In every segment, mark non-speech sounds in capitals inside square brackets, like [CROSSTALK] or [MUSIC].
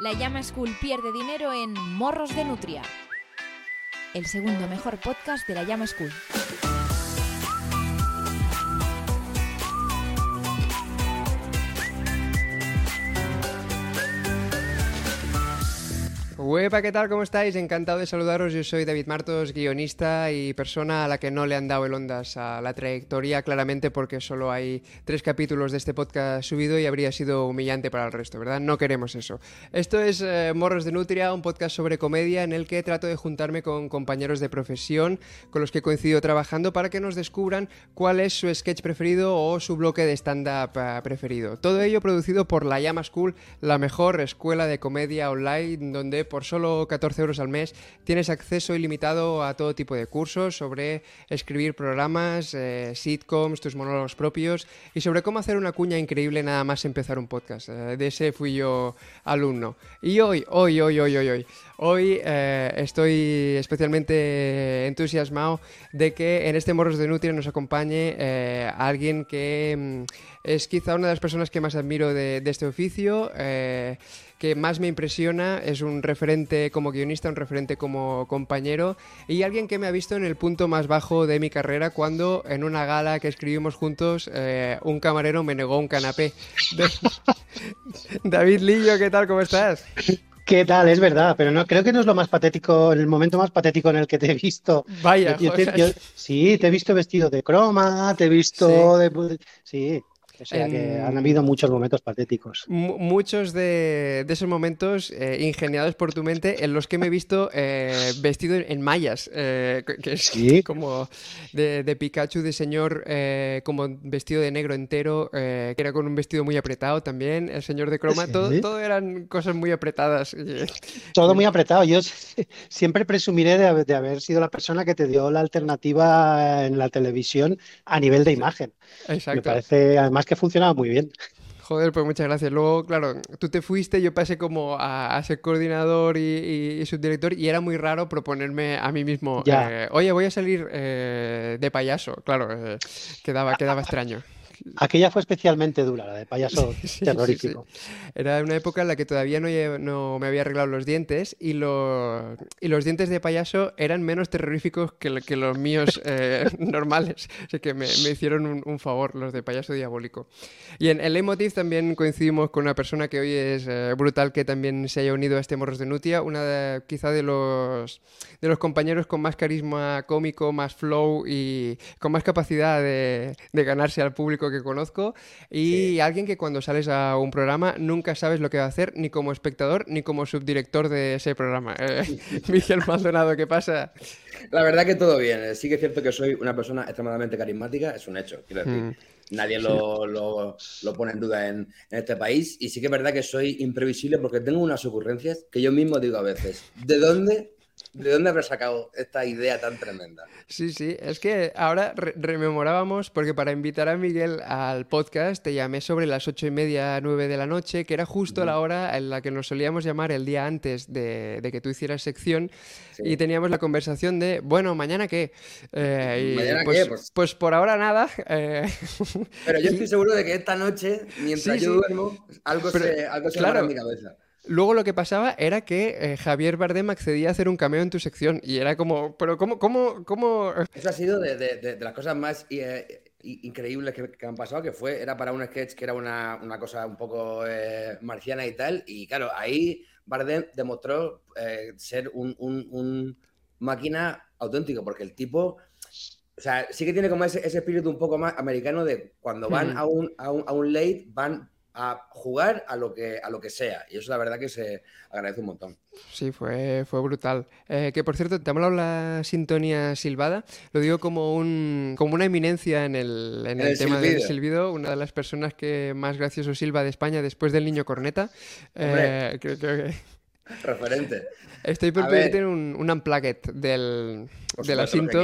La Llama School pierde dinero en Morros de Nutria, el segundo mejor podcast de la Llama School. Huepa, ¿qué tal? ¿Cómo estáis? Encantado de saludaros. Yo soy David Martos, guionista y persona a la que no le han dado el ondas a la trayectoria, claramente porque solo hay tres capítulos de este podcast subido y habría sido humillante para el resto, ¿verdad? No queremos eso. Esto es eh, Morros de Nutria, un podcast sobre comedia en el que trato de juntarme con compañeros de profesión con los que coincido trabajando para que nos descubran cuál es su sketch preferido o su bloque de stand-up eh, preferido. Todo ello producido por La Llama School, la mejor escuela de comedia online donde por solo 14 euros al mes tienes acceso ilimitado a todo tipo de cursos sobre escribir programas, eh, sitcoms, tus monólogos propios y sobre cómo hacer una cuña increíble nada más empezar un podcast. Eh, de ese fui yo alumno. Y hoy, hoy, hoy, hoy, hoy, hoy, hoy eh, estoy especialmente entusiasmado de que en este Morros de Nutria nos acompañe eh, alguien que mm, es quizá una de las personas que más admiro de, de este oficio. eh, que más me impresiona, es un referente como guionista, un referente como compañero y alguien que me ha visto en el punto más bajo de mi carrera cuando en una gala que escribimos juntos eh, un camarero me negó un canapé. [LAUGHS] David Lillo, ¿qué tal? ¿Cómo estás? ¿Qué tal? Es verdad, pero no creo que no es lo más patético, el momento más patético en el que te he visto. Vaya, Yo te- joder. yo- sí, te he visto vestido de croma, te he visto de... Sí, o sea que En- han habido muchos momentos patéticos. Mu- muchos de, de esos momentos eh, ingeniados por tu mente en los que me he visto eh, vestido en, mallas, eh, que- que es Sí. como de, de Pikachu, de señor como vestido de negro entero, que era con un vestido muy apretado también, el señor de croma, Sí. todo, todo eran cosas muy apretadas. Todo muy apretado. Yo [LAUGHS] siempre presumiré de, haber- de haber sido la persona que te dio la alternativa en la televisión a nivel de imagen. Me Exacto. parece además que funcionaba muy bien. Joder, pues muchas gracias. Luego, claro, tú te fuiste, yo pasé como a, a ser coordinador y, y- y subdirector y era muy raro proponerme a mí mismo, Ya. eh, oye, voy a salir eh, de payaso. Claro, eh, quedaba, quedaba extraño. Aquella fue especialmente dura, la de payaso [LAUGHS] Sí, terrorífico. sí. Era una época en la que todavía no, no me había arreglado los dientes y, lo- y los dientes de payaso eran menos terroríficos que, que los míos eh, [LAUGHS] normales. Así que me, me hicieron un, un favor los de payaso diabólico. Y en el Leitmotiv también coincidimos con una persona que hoy es eh, brutal que también se haya unido a este Morros de Nutia, una de- quizá de los, de los compañeros con más carisma cómico, más flow y con más capacidad de, de ganarse al público que conozco y alguien que cuando sales a un programa nunca sabes lo que va a hacer ni como espectador ni como subdirector de ese programa. Eh, [LAUGHS] Miguel Maldonado, ¿qué pasa? La verdad que todo bien. Sí que es cierto que soy una persona extremadamente carismática, es un hecho, quiero decir. Mm. Nadie lo, lo- lo pone en duda en, en este país. Y sí que es verdad que soy imprevisible porque tengo unas ocurrencias que yo mismo digo a veces, ¿de dónde, de dónde habré sacado esta idea tan tremenda? Sí, sí, es que ahora re- rememorábamos, porque para invitar a Miguel al podcast te llamé sobre las ocho y media, nueve de la noche, que era justo la hora en la que nos solíamos llamar el día antes de, de que tú hicieras sección, Sí. y teníamos la conversación de, bueno, ¿mañana qué? Eh, y ¿Mañana pues, qué? Pues- pues por ahora nada. [LAUGHS] eh, Pero yo estoy [LAUGHS] seguro de que esta noche, mientras Sí, yo duermo, algo Pero, se, algo se claro. en mi cabeza. Luego lo que pasaba era que eh, Javier Bardem accedía a hacer un cameo en tu sección, y era como, pero ¿cómo, cómo, cómo? Eso ha sido de, de- de- de las cosas más eh, increíbles que, que han pasado, que fue, era para un sketch que era una, una cosa un poco eh, marciana y tal, y claro, ahí Bardem demostró eh, ser un, un- un máquina auténtico, porque el tipo, o sea, sí que tiene como ese, ese espíritu un poco más americano de cuando van a, un, a, un, a un late, van a jugar a lo que, a lo que sea, y eso la verdad que se agradece un montón. Sí, fue, fue brutal. Eh, que por cierto, te ha molado la sintonía silbada. Lo digo como un como una eminencia en el, en el el tema del silbido. silbido. Una de las personas que más gracioso silba de España después del niño corneta. Eh, creo, creo que Referente. estoy por pedirte un, un unplugged del, del supuesto,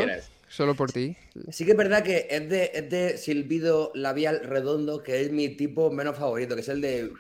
Solo por ti. Sí que es verdad que es de, es de silbido labial redondo, que es mi tipo menos favorito, que es el de...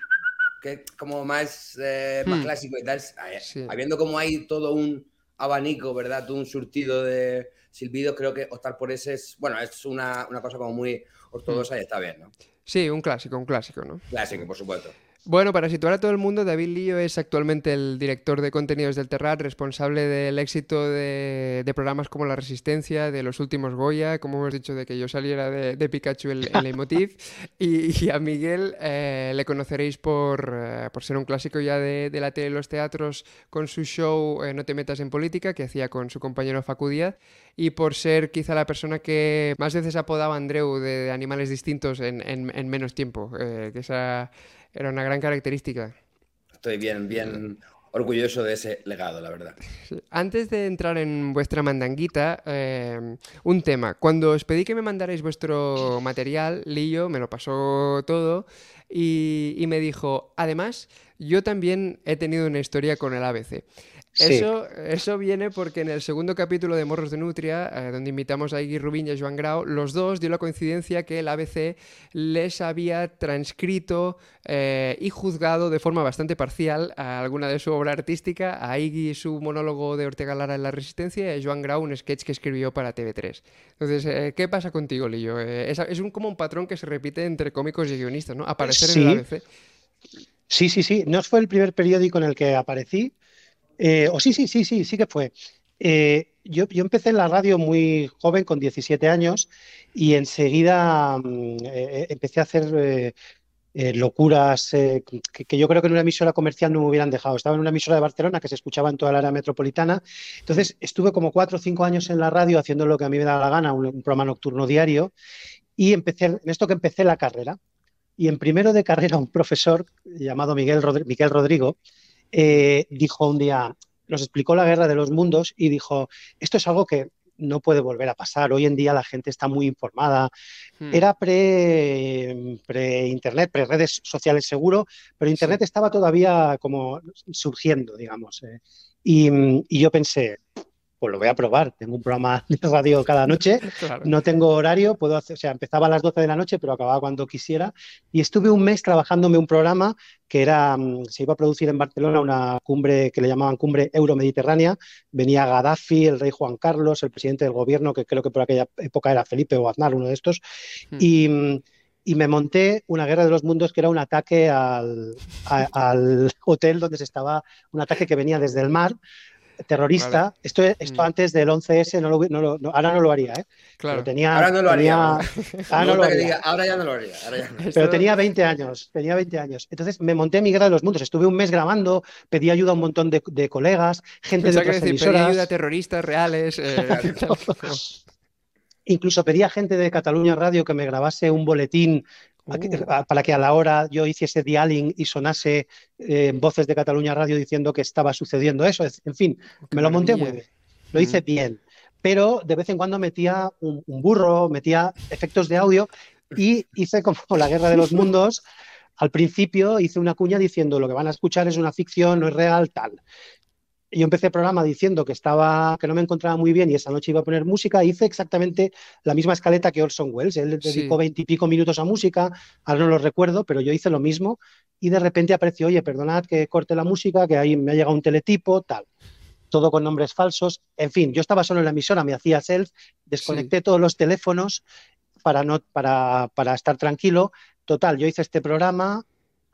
que es como más, eh, más Hmm. clásico y tal. Eh, Sí. Habiendo como hay todo un abanico, ¿verdad? Todo un surtido de silbidos, creo que optar por ese es... Bueno, es una, una cosa como muy ortodoxa y está bien, ¿no? Sí, un clásico, un clásico, ¿no? Clásico, por supuesto. Bueno, para situar a todo el mundo, David Lío es actualmente el director de contenidos del Terrat, responsable del éxito de, programas como La Resistencia, de los últimos Goya, como hemos dicho, de que yo saliera de, Pikachu en, en Leitmotiv. [LAUGHS] y, a Miguel eh, le conoceréis por, eh, por, ser un clásico ya de, la tele y los teatros con su show eh, No te metas en política, que hacía con su compañero Facu Díaz, y por ser quizá la persona que más veces apodaba a Andreu de, animales distintos en, en menos tiempo. que esa era una gran característica. Estoy bien, bien orgulloso de ese legado, la verdad. Antes de entrar en vuestra mandanguita, eh, un tema. Cuando os pedí que me mandarais vuestro material, Lillo me lo pasó todo y, y me dijo, además, yo también he tenido una historia con el ABC. Eso, eso viene porque en el segundo capítulo de Morros de Nutria, eh, donde invitamos a Iggy Rubín y a Joan Grau, los dos dio la coincidencia que el ABC les había transcrito eh, y juzgado de forma bastante parcial a alguna de su obra artística, a Iggy su monólogo de Ortega Lara en La Resistencia y a Joan Grau un sketch que escribió para TV3. Entonces, eh, ¿qué pasa contigo, Lillo? es, un, como un patrón que se repite entre cómicos y guionistas, ¿no? Aparecer en el ABC. Sí, sí, sí. No fue el primer periódico en el que aparecí, eh, o sí, sí, sí, sí, sí que fue. Eh, yo, empecé en la radio muy joven, con 17 años, y enseguida mm, eh, empecé a hacer locuras que, yo creo que en una emisora comercial no me hubieran dejado. Estaba en una emisora de Barcelona que se escuchaba en toda la área metropolitana. Entonces estuve como cuatro o cinco años en la radio haciendo lo que a mí me daba la gana, un, un programa nocturno diario, y empecé, en esto que empecé la carrera. Y en primero de carrera un profesor llamado Miguel, Miguel Rodrigo, eh, dijo un día, nos explicó la guerra de los mundos y dijo, esto es algo que no puede volver a pasar. Hoy en día la gente está muy informada. Hmm. Era pre-internet, pre redes sociales seguro, pero Internet estaba todavía como surgiendo, digamos. Eh. y, yo pensé, pues lo voy a probar. Tengo un programa [LAUGHS] de radio cada noche, no tengo horario, puedo hacer, o sea, empezaba a las 12 de la noche, pero acababa cuando quisiera. Y estuve un mes trabajándome un programa que era, mm, se iba a producir en Barcelona una cumbre que le llamaban cumbre euromediterránea. Venía Gaddafi, el rey Juan Carlos, el presidente del gobierno, que creo que por aquella época era Felipe o Aznar, uno de estos. Hmm. Y mm, y me monté una guerra de los mundos que era un ataque al, al, [LAUGHS] hotel donde se estaba, un ataque que venía desde el mar terrorista. Esto, esto mm. antes del 11S, no lo, no, ahora no lo haría, ¿eh? Claro. tenía, ahora no lo haría. ahora, ya no lo haría. Pero tenía 20 años, tenía 20 años. Entonces me monté mi guerra de los mundos. Estuve un mes grabando, pedí ayuda a un montón de, colegas, gente de otras decir, Pedí ayuda a terroristas reales. Eh, [LAUGHS] Incluso pedí a gente de Cataluña Radio que me grabase un boletín Uh. para que a la hora yo hiciese dialing y sonase eh, voces de Cataluña Radio diciendo que estaba sucediendo eso. En fin, me lo monté muy bien. Lo hice bien. Pero de vez en cuando metía un, burro, metía efectos de audio y hice como [LAUGHS] la guerra de los [LAUGHS] mundos. Al principio hice una cuña diciendo lo que van a escuchar es una ficción, no es real, tal yo empecé el programa diciendo que estaba, que no me encontraba muy bien y esa noche iba a poner música, hice exactamente la misma escaleta que Orson Welles. Él dedicó veintipico minutos a música, ahora no lo recuerdo, pero yo hice lo mismo y de repente apareció, oye, perdonad que corte la música, que ahí me ha llegado un teletipo, tal. Todo con nombres falsos. En fin, yo estaba solo en la emisora, me hacía self, desconecté todos los teléfonos para, no, para, para estar tranquilo. Total, yo hice este programa,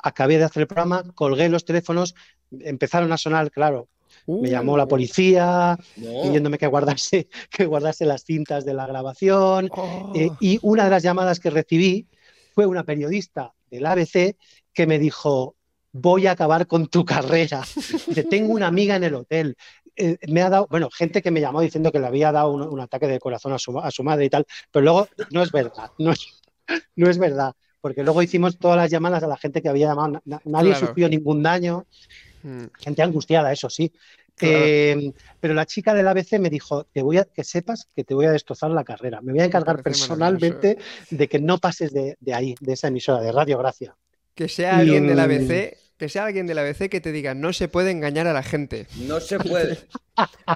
acabé de hacer el programa, colgué los teléfonos, empezaron a sonar, claro, me llamó la uh. policía pidiéndome que guardase, [LAUGHS] que guardase las cintas de la grabación. Eh, oh. y una de las llamadas que recibí fue una periodista del ABC que me dijo, voy a acabar con tu carrera. tengo una amiga en el hotel. Eh, me ha dado, bueno, gente que me llamó diciendo que le había dado un, ataque de corazón a su, a su, madre y tal, pero luego no es verdad, no es, [LAUGHS] no es verdad, porque luego hicimos todas las llamadas a la gente que había llamado, nadie sufrió ningún daño. Mm. Gente angustiada, eso sí. Eh, pero la chica del ABC me dijo, te voy a, que sepas que te voy a destrozar la carrera. Me voy a encargar personalmente de que no pases de, ahí, de esa emisora de Radio Gracia. Que sea alguien del ABC, que sea alguien del ABC que te diga, no se puede engañar a la gente. No se puede.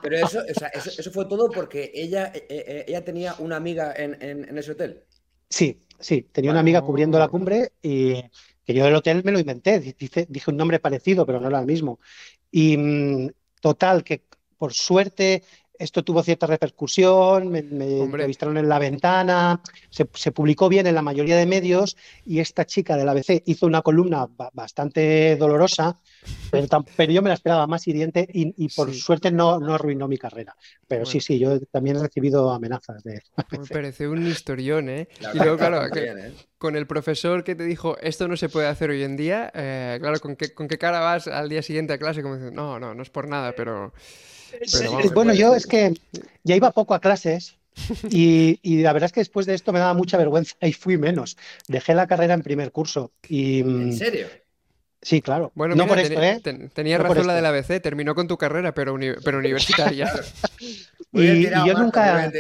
Pero eso, eso, fue todo porque ella, eh, eh, ella tenía una amiga en, ese hotel. Sí, sí, tenía una amiga cubriendo la cumbre y que yo del hotel me lo inventé, dije, dije un nombre parecido, pero no era el mismo. Y mm, total, que por suerte esto tuvo cierta repercusión, me, me entrevistaron en La Ventana, se, publicó bien en la mayoría de medios y esta chica del ABC hizo una columna bastante dolorosa, pero, pero, yo me la esperaba más hiriente y, por suerte no, no arruinó mi carrera. Pero sí, sí, yo también he recibido amenazas de... [LAUGHS] Me parece un historión, ¿eh? y luego, claro, ¿eh? con el profesor que te dijo, esto no se puede hacer hoy en día, eh, claro, ¿con qué, ¿con qué cara vas al día siguiente a clase? Como diciendo, no, no, no es por nada, pero bueno, yo es que ya iba poco a clases y, la verdad es que después de esto me daba mucha vergüenza y fui menos. Dejé la carrera en primer curso. Y, ¿En serio? Sí, claro. Bueno, no por esto, ¿eh? tenías razón la del ABC, terminó con tu carrera, pero, pero universitaria. [LAUGHS] y, yo nunca,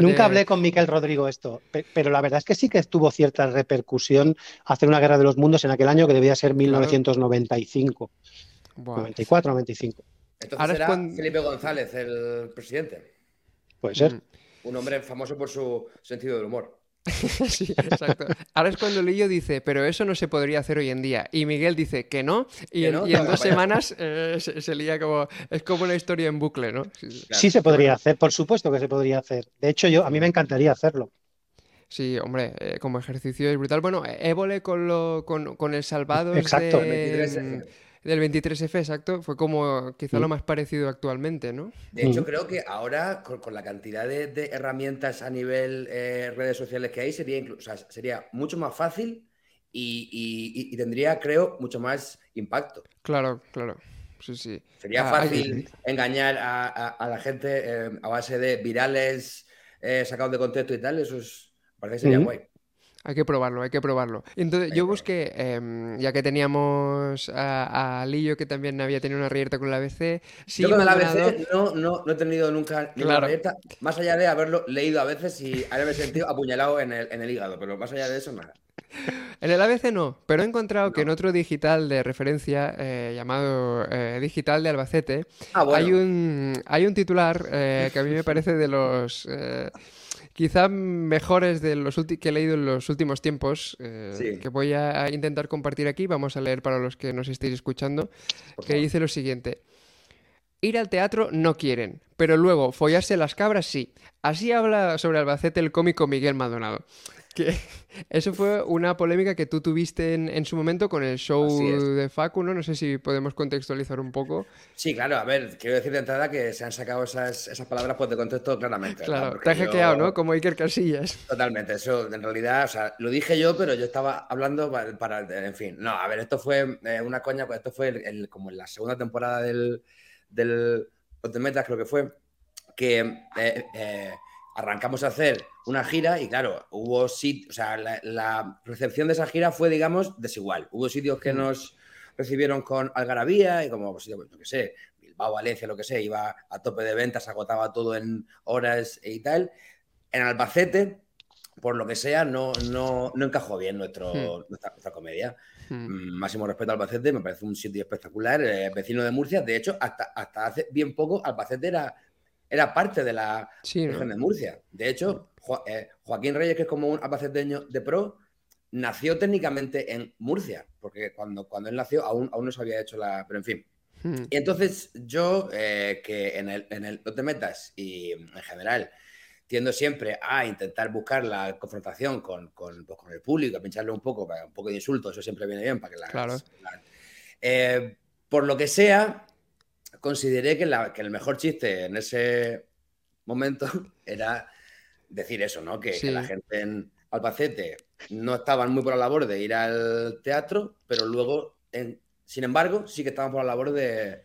nunca hablé con Miquel Rodrigo esto, pero la verdad es que sí que tuvo cierta repercusión hacer una guerra de los mundos en aquel año que debía ser 1995. 94, 95. Entonces era Felipe González el presidente. Puede ser. Mm. Un hombre famoso por su sentido del humor. [LAUGHS] sí, exacto. Ahora es cuando Lillo dice, pero eso no se podría hacer hoy en día. Y Miguel dice que no. Y, en, dos semanas eh, se, lía como. Es como una historia en bucle, ¿no? Sí, se podría hacer, por supuesto que se podría hacer. De hecho, yo a mí me encantaría hacerlo. Sí, hombre, eh, como ejercicio es brutal. Bueno, Évole con, lo, con, con el salvado Exacto. De, del 23F, exacto, fue como quizá lo mm. más parecido actualmente, ¿no? De hecho, mm. creo que ahora, con, la cantidad de, herramientas a nivel eh, redes sociales que hay, sería, sería mucho más fácil y, tendría, creo, mucho más impacto. Claro, claro. Sí, sí. Sería ah, fácil engañar a, la gente eh, a base de virales eh, sacados de contexto y tal. Eso es, parece que sería guay. Hay que probarlo, hay que probarlo. Entonces, yo busqué, em, ya que teníamos a, Lillo, que también había tenido una reyerta con la ABC. Sí, yo con la ABC no, no, no, he tenido nunca ninguna reyerta, más allá de haberlo leído a veces y haberme sentido apuñalado en el, en el hígado, pero más allá de eso, nada. [LAUGHS] En el ABC no, pero he encontrado que en otro digital de referencia eh, llamado eh, Digital de Albacete ah, hay, un, hay un titular eh, [LAUGHS] que a mí me parece de los quizá mejores de los que he leído en los últimos tiempos, eh, que voy a intentar compartir aquí. Vamos a leer para los que nos estéis escuchando, que dice lo siguiente. Ir al teatro no quieren, pero luego follarse las cabras sí. Así habla sobre Albacete el cómico Miguel Maldonado. Que [LAUGHS] eso fue una polémica que tú tuviste en, su momento con el show de Facu, ¿no? No sé si podemos contextualizar un poco. Sí, claro, a ver, quiero decir de entrada que se han sacado esas, esas palabras pues, de contexto claramente. Claro, te has hackeado, ¿no? Como Iker Casillas. Totalmente, eso en realidad, o sea, lo dije yo, pero yo estaba hablando para, en fin, no, a ver, esto fue eh, una coña, pues, esto fue el, como en la segunda temporada del, del Metas, creo que fue, que... Eh, eh, arrancamos a hacer una gira y claro, hubo sitios, o sea, la, recepción de esa gira fue, digamos, desigual. Hubo sitios que mm. nos recibieron con algarabía y como, pues, yo qué sé, Bilbao, Valencia, lo que sé, iba a tope de ventas, agotaba todo en horas y tal. En Albacete, por lo que sea, no, no, no encajó bien nuestro, mm. nuestra, comedia. Mm. Máximo respeto a Albacete, me parece un sitio espectacular, eh, vecino de Murcia. De hecho, hasta, hasta hace bien poco, Albacete era era parte de la región de Murcia. De hecho, eh, Joaquín Reyes, que es como un apaceteño de pro, nació técnicamente en Murcia, porque cuando, cuando él nació aún, aún no se había hecho la... Pero en fin. Hmm. Y entonces yo, eh, que en el, en el No te metas y en general tiendo siempre a intentar buscar la confrontación con, con, pues, con el público, a pincharle un poco, un poco de insulto, eso siempre viene bien para que la... Claro. Eh, por lo que sea, consideré que, el mejor chiste en ese momento [LAUGHS] era decir eso, ¿no? Que, la gente en Albacete no estaban muy por la labor de ir al teatro, pero luego, sin embargo, sí que estaban por la labor de,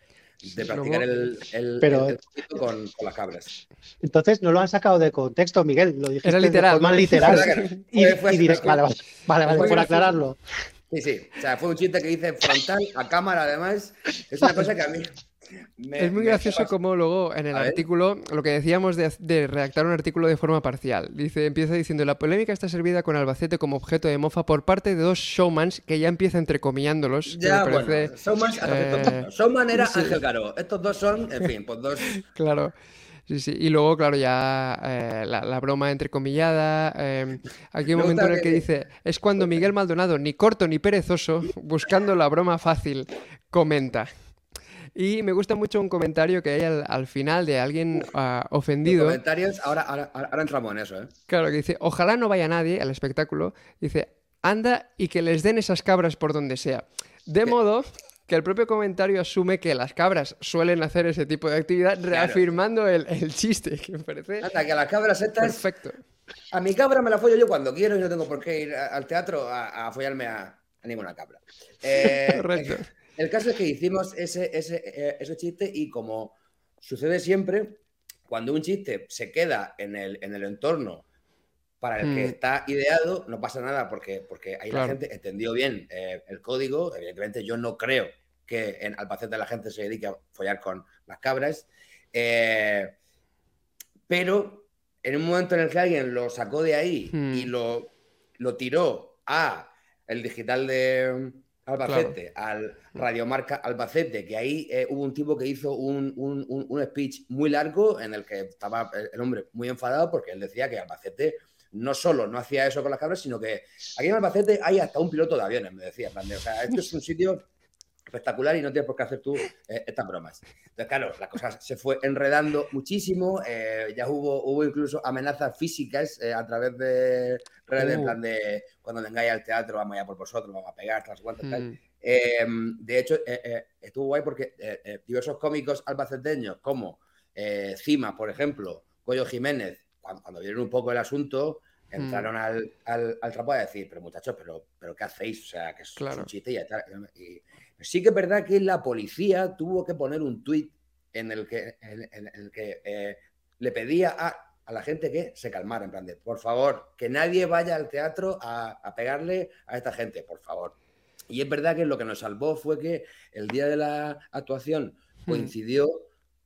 practicar el, el, con, las cabras. Entonces no lo han sacado de contexto, Miguel. Lo dijiste Era literal. De literal. y, vale, vale, vale, por aclararlo. Sí, sí. O sea, fue un chiste que hice frontal, a cámara, además. Es una [LAUGHS] cosa que a mí es muy gracioso como luego en el artículo, lo que decíamos de, redactar un artículo de forma parcial. Dice, empieza diciendo, la polémica está servida con Albacete como objeto de mofa por parte de dos showmans que ya empieza entrecomillándolos. Ya, bueno, eh, showman era Ángel Caro. Estos dos son, en fin, pues dos... [LAUGHS] claro. Sí, sí. Y luego, claro, ya eh, la, broma entrecomillada. Eh, aquí hay un momento en el que dice: Es cuando [LAUGHS] Miguel Maldonado, ni corto ni perezoso, buscando la broma fácil, comenta. Y me gusta mucho un comentario que hay al, final de alguien ah, ofendido. comentarios, ahora, ahora, ahora, entramos en eso, ¿eh? Claro, que dice, ojalá no vaya nadie al espectáculo. Dice, anda y que les den esas cabras por donde sea. De modo que el propio comentario asume que las cabras suelen hacer ese tipo de actividad, reafirmando el, chiste, que me parece. Anda, que las cabras estas. Perfecto. A mi cabra me la follo yo cuando quiero y no tengo por qué ir al teatro a, follarme a, ninguna cabra. Eh, [LAUGHS] Correcto. El caso es que hicimos ese, ese, eh, ese chiste y como sucede siempre, cuando un chiste se queda en el, en el entorno para el que hmm. está ideado, no pasa nada porque, porque ahí la gente entendió bien eh, el código. Evidentemente, yo no creo que en Albacete la gente se dedique a follar con las cabras. Eh, pero en un momento en el que alguien lo sacó de ahí y hmm. lo, lo tiró a el digital de Albacete, al Radiomarca Albacete, que ahí eh, hubo un tipo que hizo un, un, un, speech muy largo en el que estaba el hombre muy enfadado porque él decía que Albacete no solo no hacía eso con las cabras, sino que aquí en Albacete hay hasta un piloto de aviones, me decía. O sea, esto es un sitio espectacular y no tienes por qué hacer tú eh, estas bromas. Entonces, claro, la cosa se fue enredando muchísimo, eh, ya hubo, hubo incluso amenazas físicas eh, a través de redes, en uh. plan de cuando vengáis al teatro vamos a por vosotros, vamos a pegar, tal, cuantas, tal. Mm. Em, de hecho, estuvo guay porque diversos cómicos albaceteños como Cima, por ejemplo, Goyo Jiménez, cuando, vieron un poco el asunto, entraron mm. al, al, al, trapo a decir, pero muchachos, pero, pero ¿qué hacéis? O sea, que es, un chiste y, tal. y Sí que es verdad que la policía tuvo que poner un tuit en el que, en, el que eh, le pedía a, la gente que se calmara, en plan de, por favor, que nadie vaya al teatro a, pegarle a esta gente, por favor. Y es verdad que lo que nos salvó fue que el día de la actuación hmm. coincidió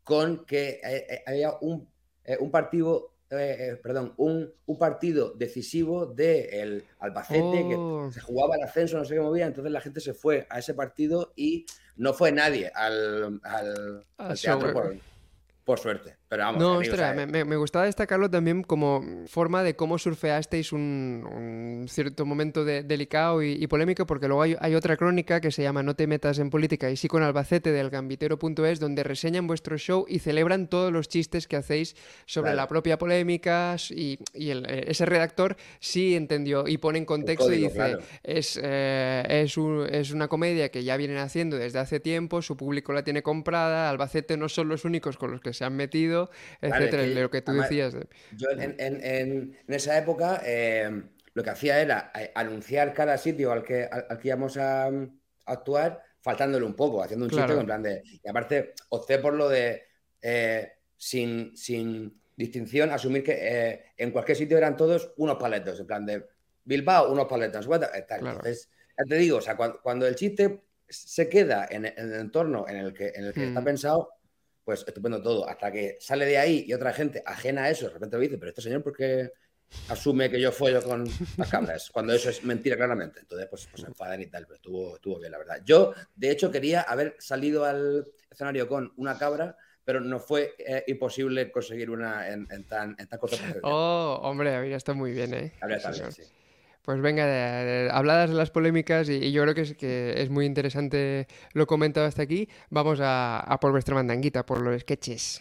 con que eh, eh, había un, un partido eh, eh, perdón, un, un, partido decisivo del Albacete, que oh. se jugaba el ascenso, no sé qué movía, entonces la gente se fue a ese partido y no fue nadie al, al, al teatro por, por suerte. Pero vamos, no, ostras, me, me, gustaba destacarlo también como forma de cómo surfeasteis un, cierto momento de, delicado y, polémico, porque luego hay, otra crónica que se llama No te metas en política y sí con Albacete del gambitero.es, donde reseñan vuestro show y celebran todos los chistes que hacéis sobre la propia polémica y, eh, ese redactor sí entendió y pone en contexto y dice, es, eh, es, es una comedia que ya vienen haciendo desde hace tiempo, su público la tiene comprada, Albacete no son los únicos con los que se han metido, etcétera, lo que tú decías. Yo en, esa época eh, lo que hacía era eh, anunciar cada sitio al que, al, que íbamos a, actuar, faltándole un poco, haciendo un chiste en plan de. Y aparte, opté por lo de eh, sin, sin distinción, asumir que en cualquier sitio eran todos unos paletos, en plan de Bilbao, unos paletos. Entonces, ya te digo, o sea, cuando, el chiste se queda en, el entorno en el que, en el que está hmm. pensado, pues estupendo todo. Hasta que sale de ahí y otra gente ajena a eso, de repente me dice, pero este señor, ¿por qué asume que yo follo con las cabras? [LAUGHS] Cuando eso es mentira claramente. Entonces, pues, pues se enfadan y tal, pero estuvo, estuvo bien, la verdad. Yo, de hecho, quería haber salido al escenario con una cabra pero no fue eh, imposible conseguir una en, tan, en tan [LAUGHS] Oh, hombre, habría estado muy bien, ¿eh? Habría estado sí. Pues venga, habladas de las polémicas y, yo creo que es, muy interesante lo comentado hasta aquí, vamos a, a por vuestra mandanguita, por los sketches.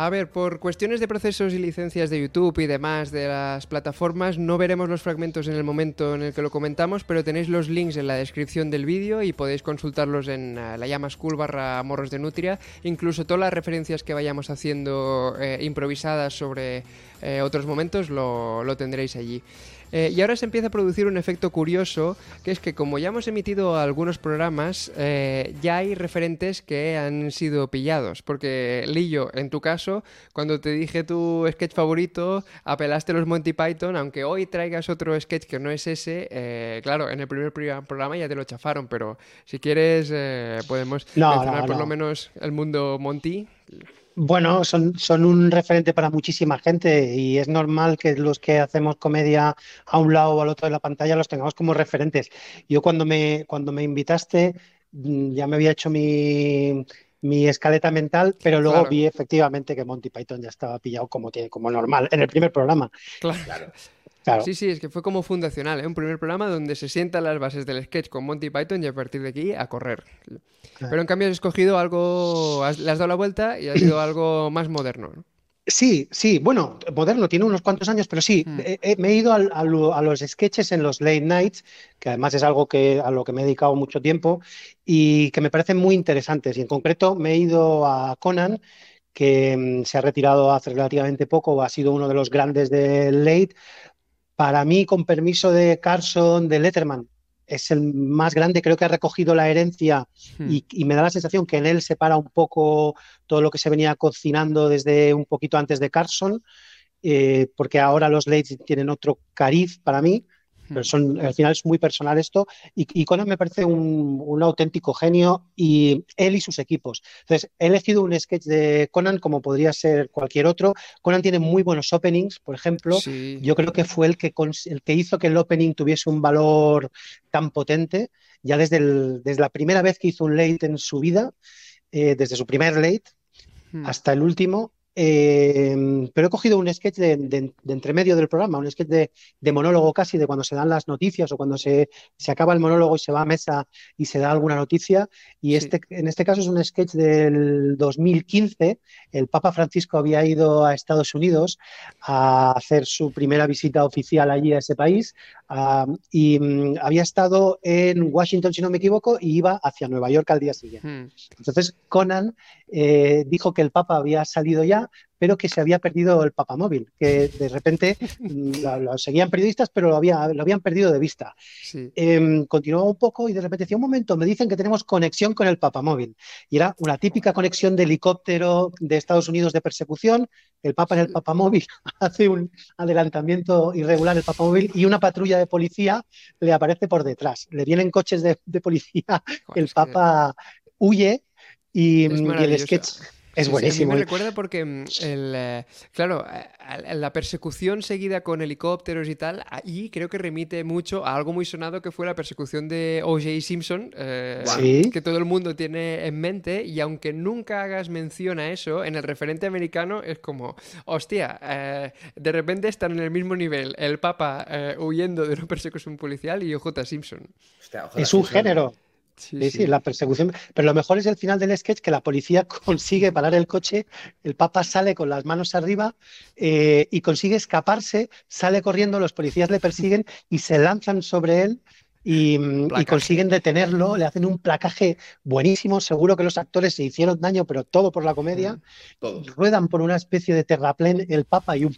A ver, por cuestiones de procesos y licencias de YouTube y demás de las plataformas, no veremos los fragmentos en el momento en el que lo comentamos, pero tenéis los links en la descripción del vídeo y podéis consultarlos en eh, la llama school barra morros de nutria. Incluso todas las referencias que vayamos haciendo eh, improvisadas sobre eh, otros momentos lo, lo tendréis allí. Eh, y ahora se empieza a producir un efecto curioso, que es que como ya hemos emitido algunos programas, eh, ya hay referentes que han sido pillados. Porque, Lillo, en tu caso, cuando te dije tu sketch favorito, apelaste a los Monty Python, aunque hoy traigas otro sketch que no es ese, eh, claro, en el primer programa ya te lo chafaron, pero si quieres podemos mencionar por lo menos el mundo Monty. Bueno, son, son un referente para muchísima gente y es normal que los que hacemos comedia a un lado o al otro de la pantalla los tengamos como referentes. Yo cuando me, cuando me invitaste mm, ya me había hecho mi, mi escaleta mental, pero luego vi efectivamente que Monty Python ya estaba pillado como, tiene, como normal en el primer programa. Claro. Sí, sí, es que fue como fundacional, ¿eh? un primer programa donde se sientan las bases del sketch con Monty Python y a partir de aquí a correr. Pero en cambio has escogido algo, le has dado la vuelta y ha sido algo más moderno. ¿no? Sí, sí, bueno, moderno, tiene unos cuantos años, pero sí, hmm. me he ido a, los sketches en los late nights, que además es algo que, a lo que me he dedicado mucho tiempo y que me parecen muy interesantes. Y en concreto me he ido a Conan, que mm, se ha retirado hace relativamente poco, ha sido uno de los grandes del late. Para mí, con permiso de Carson, de Letterman, es el más grande, creo que ha recogido la herencia hmm. y, me da la sensación que en él se para un poco todo lo que se venía cocinando desde un poquito antes de Carson, eh, porque ahora los Lates tienen otro cariz para mí. Pero son, al final es muy personal esto. Y, Conan me parece un, auténtico genio y él y sus equipos. Entonces, he elegido un sketch de Conan como podría ser cualquier otro. Conan tiene muy buenos openings, por ejemplo. Yo creo que fue el que, el que hizo que el opening tuviese un valor tan potente. Ya desde, desde la primera vez que hizo un late en su vida, eh, desde su primer late hasta el último, Em, pero he cogido un sketch de, de, entremedio del programa, un sketch de, monólogo casi, de cuando se dan las noticias o cuando se, acaba el monólogo y se va a mesa y se da alguna noticia. Y este, en este caso es un sketch del 2015. El Papa Francisco había ido a Estados Unidos a hacer su primera visita oficial allí a ese país y mm, había estado en Washington, si no me equivoco, y iba hacia Nueva York al día siguiente. Hmm. Entonces Conan eh, dijo que el Papa había salido ya pero que se había perdido el papamóvil, que de repente mm, lo, seguían periodistas, pero lo, había, lo habían perdido de vista. Em, continuaba un poco y de repente decía, un momento, me dicen que tenemos conexión con el papamóvil. Y era una típica conexión de helicóptero de Estados Unidos de persecución, el Papa en el papamóvil [LAUGHS] hace un adelantamiento irregular el papamóvil y una patrulla de policía le aparece por detrás. Le vienen coches de, policía, el Papa huye y, y el sketch es buenísimo. me recuerda porque, mm, el, eh, claro, eh, la persecución seguida con helicópteros y tal, ahí creo que remite mucho a algo muy sonado que fue la persecución de O.J. Simpson, eh, que todo el mundo tiene en mente, y aunque nunca hagas mención a eso, en el referente americano es como, hostia, de repente están en el mismo nivel el Papa huyendo de una persecución policial y O.J. Simpson. es un género. Sí, sí, la persecución. Pero lo mejor es el final del sketch que la policía [LAUGHS] consigue parar el coche, el papa sale con las manos arriba eh, y consigue escaparse, sale corriendo, los policías le persiguen y se lanzan sobre él y, consiguen detenerlo, le hacen un placaje buenísimo, seguro que los actores se hicieron daño, pero todo por la comedia, ruedan por una especie de terraplén el Papa y un,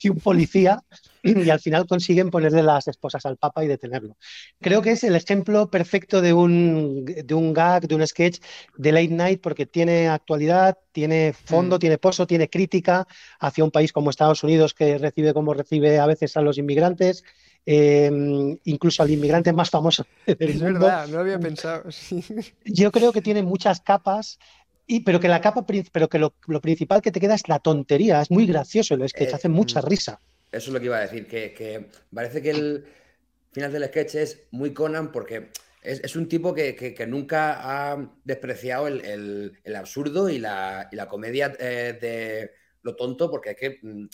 y un policía y al final consiguen ponerle las esposas al Papa y detenerlo. Creo que es el ejemplo perfecto de un, de un gag, de un sketch de late night porque tiene actualidad, tiene fondo, mm. tiene pozo, tiene crítica hacia un país como Estados Unidos que recibe como recibe a veces a los inmigrantes Em, incluso al inmigrante más famoso [LAUGHS] es verdad, no había pensado. [LAUGHS] Yo creo que tiene muchas capas. Y, pero que la capa, pero que lo, principal que te queda es la tontería, es muy gracioso, es que te hace mucha mm. risa. Eso es lo que iba a decir, que, parece que el final del sketch es muy Conan porque es, un tipo que, nunca ha despreciado el, absurdo y la, comedia eh, de lo tonto, porque es que mm,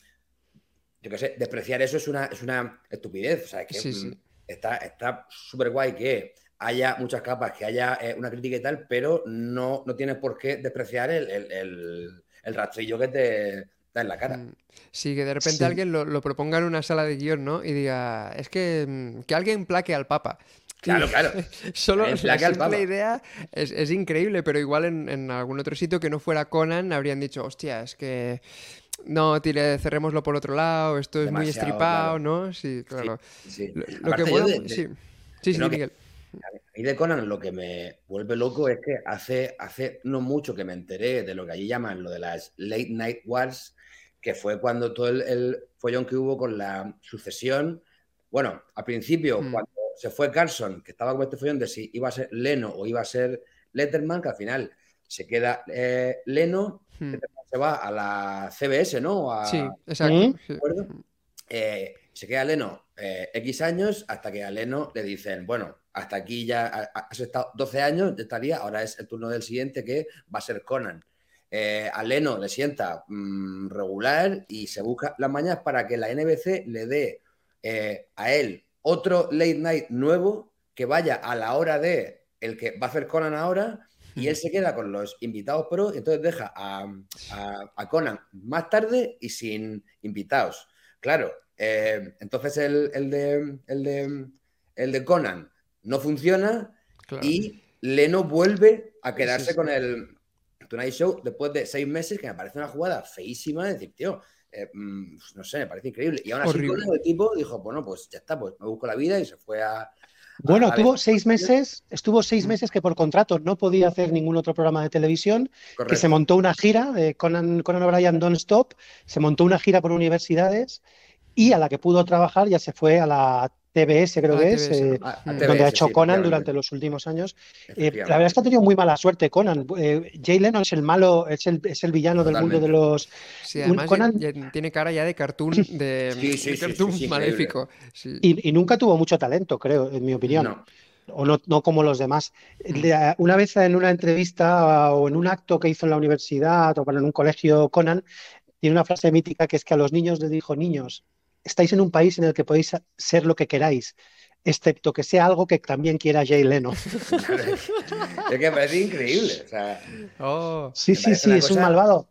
yo qué sé, despreciar eso es una, es una estupidez. O sea, que mm, está súper guay que haya muchas capas, que haya eh, una crítica y tal, pero no, no tienes por qué despreciar el, rastrillo que te da en la cara. Mm, sí, que de repente alguien lo, proponga en una sala de guion, ¿no? Y diga, es que, mm, que alguien plaque al Papa. Claro, claro. [LAUGHS] Solo la idea es, increíble, pero igual en, en, algún otro sitio que no fuera Conan habrían dicho, hostia, es que no, tire, cerrémoslo por otro lado, esto es muy estripado, ¿no? Sí, claro. Sí, Lo, que sí. Sí, sí, Miguel. Y de Conan lo que me vuelve loco es que hace, hace no mucho que me enteré de lo que allí llaman lo de las Late Night Wars, que fue cuando todo el, follón que hubo con la sucesión. Bueno, al principio, mm. cuando se fue Carson, que estaba con este follón de si iba a ser Leno o iba a ser Letterman, que al final se queda eh, Leno, hmm. se va a la CBS, ¿no? sí, exacto. Eh, se queda Leno eh, X años hasta que a Leno le dicen, bueno, hasta aquí ya has estado 12 años, ya estaría, ahora es el turno del siguiente que va a ser Conan. a Leno le sienta mm, regular y se busca las mañas para que la NBC le dé eh, a él otro late night nuevo que vaya a la hora de el que va a hacer Conan ahora y él se queda con los invitados pro y entonces deja a, Conan más tarde y sin invitados. Claro, eh, entonces el, de, el, de, el de Conan no funciona y Leno vuelve a quedarse con el Tonight Show después de seis meses, que me parece una jugada feísima de decir, tío, eh, mm, no sé, me parece increíble. Y aún así, el tipo dijo, bueno, pues ya está, pues me busco la vida y se fue a, bueno, tuvo seis meses, estuvo seis meses que por contrato no podía hacer ningún otro programa de televisión, que se montó una gira de Conan, Conan O'Brien Don't Stop, se montó una gira por universidades y a la que pudo trabajar ya se fue a la TBS, creo ah, que es, eh, donde ha hecho Conan durante los últimos años. Eh, la verdad es que ha tenido muy mala suerte Conan. Eh, Jay Leno es el malo, es el, es el villano del mundo de los. Sí, además tiene cara ya de cartoon, de, [LAUGHS] cartoon maléfico. Y, nunca tuvo mucho talento, creo, en mi opinión. O no, no, como los demás. Una vez en una entrevista o en un acto que hizo en la universidad o en un colegio Conan, tiene una frase mítica que es que a los niños les dijo, niños, estáis en un país en el que podéis ser lo que queráis, excepto que sea algo que también quiera Jay Leno. [LAUGHS] es que me parece increíble. Oh. sí, sí, sí, es un malvado.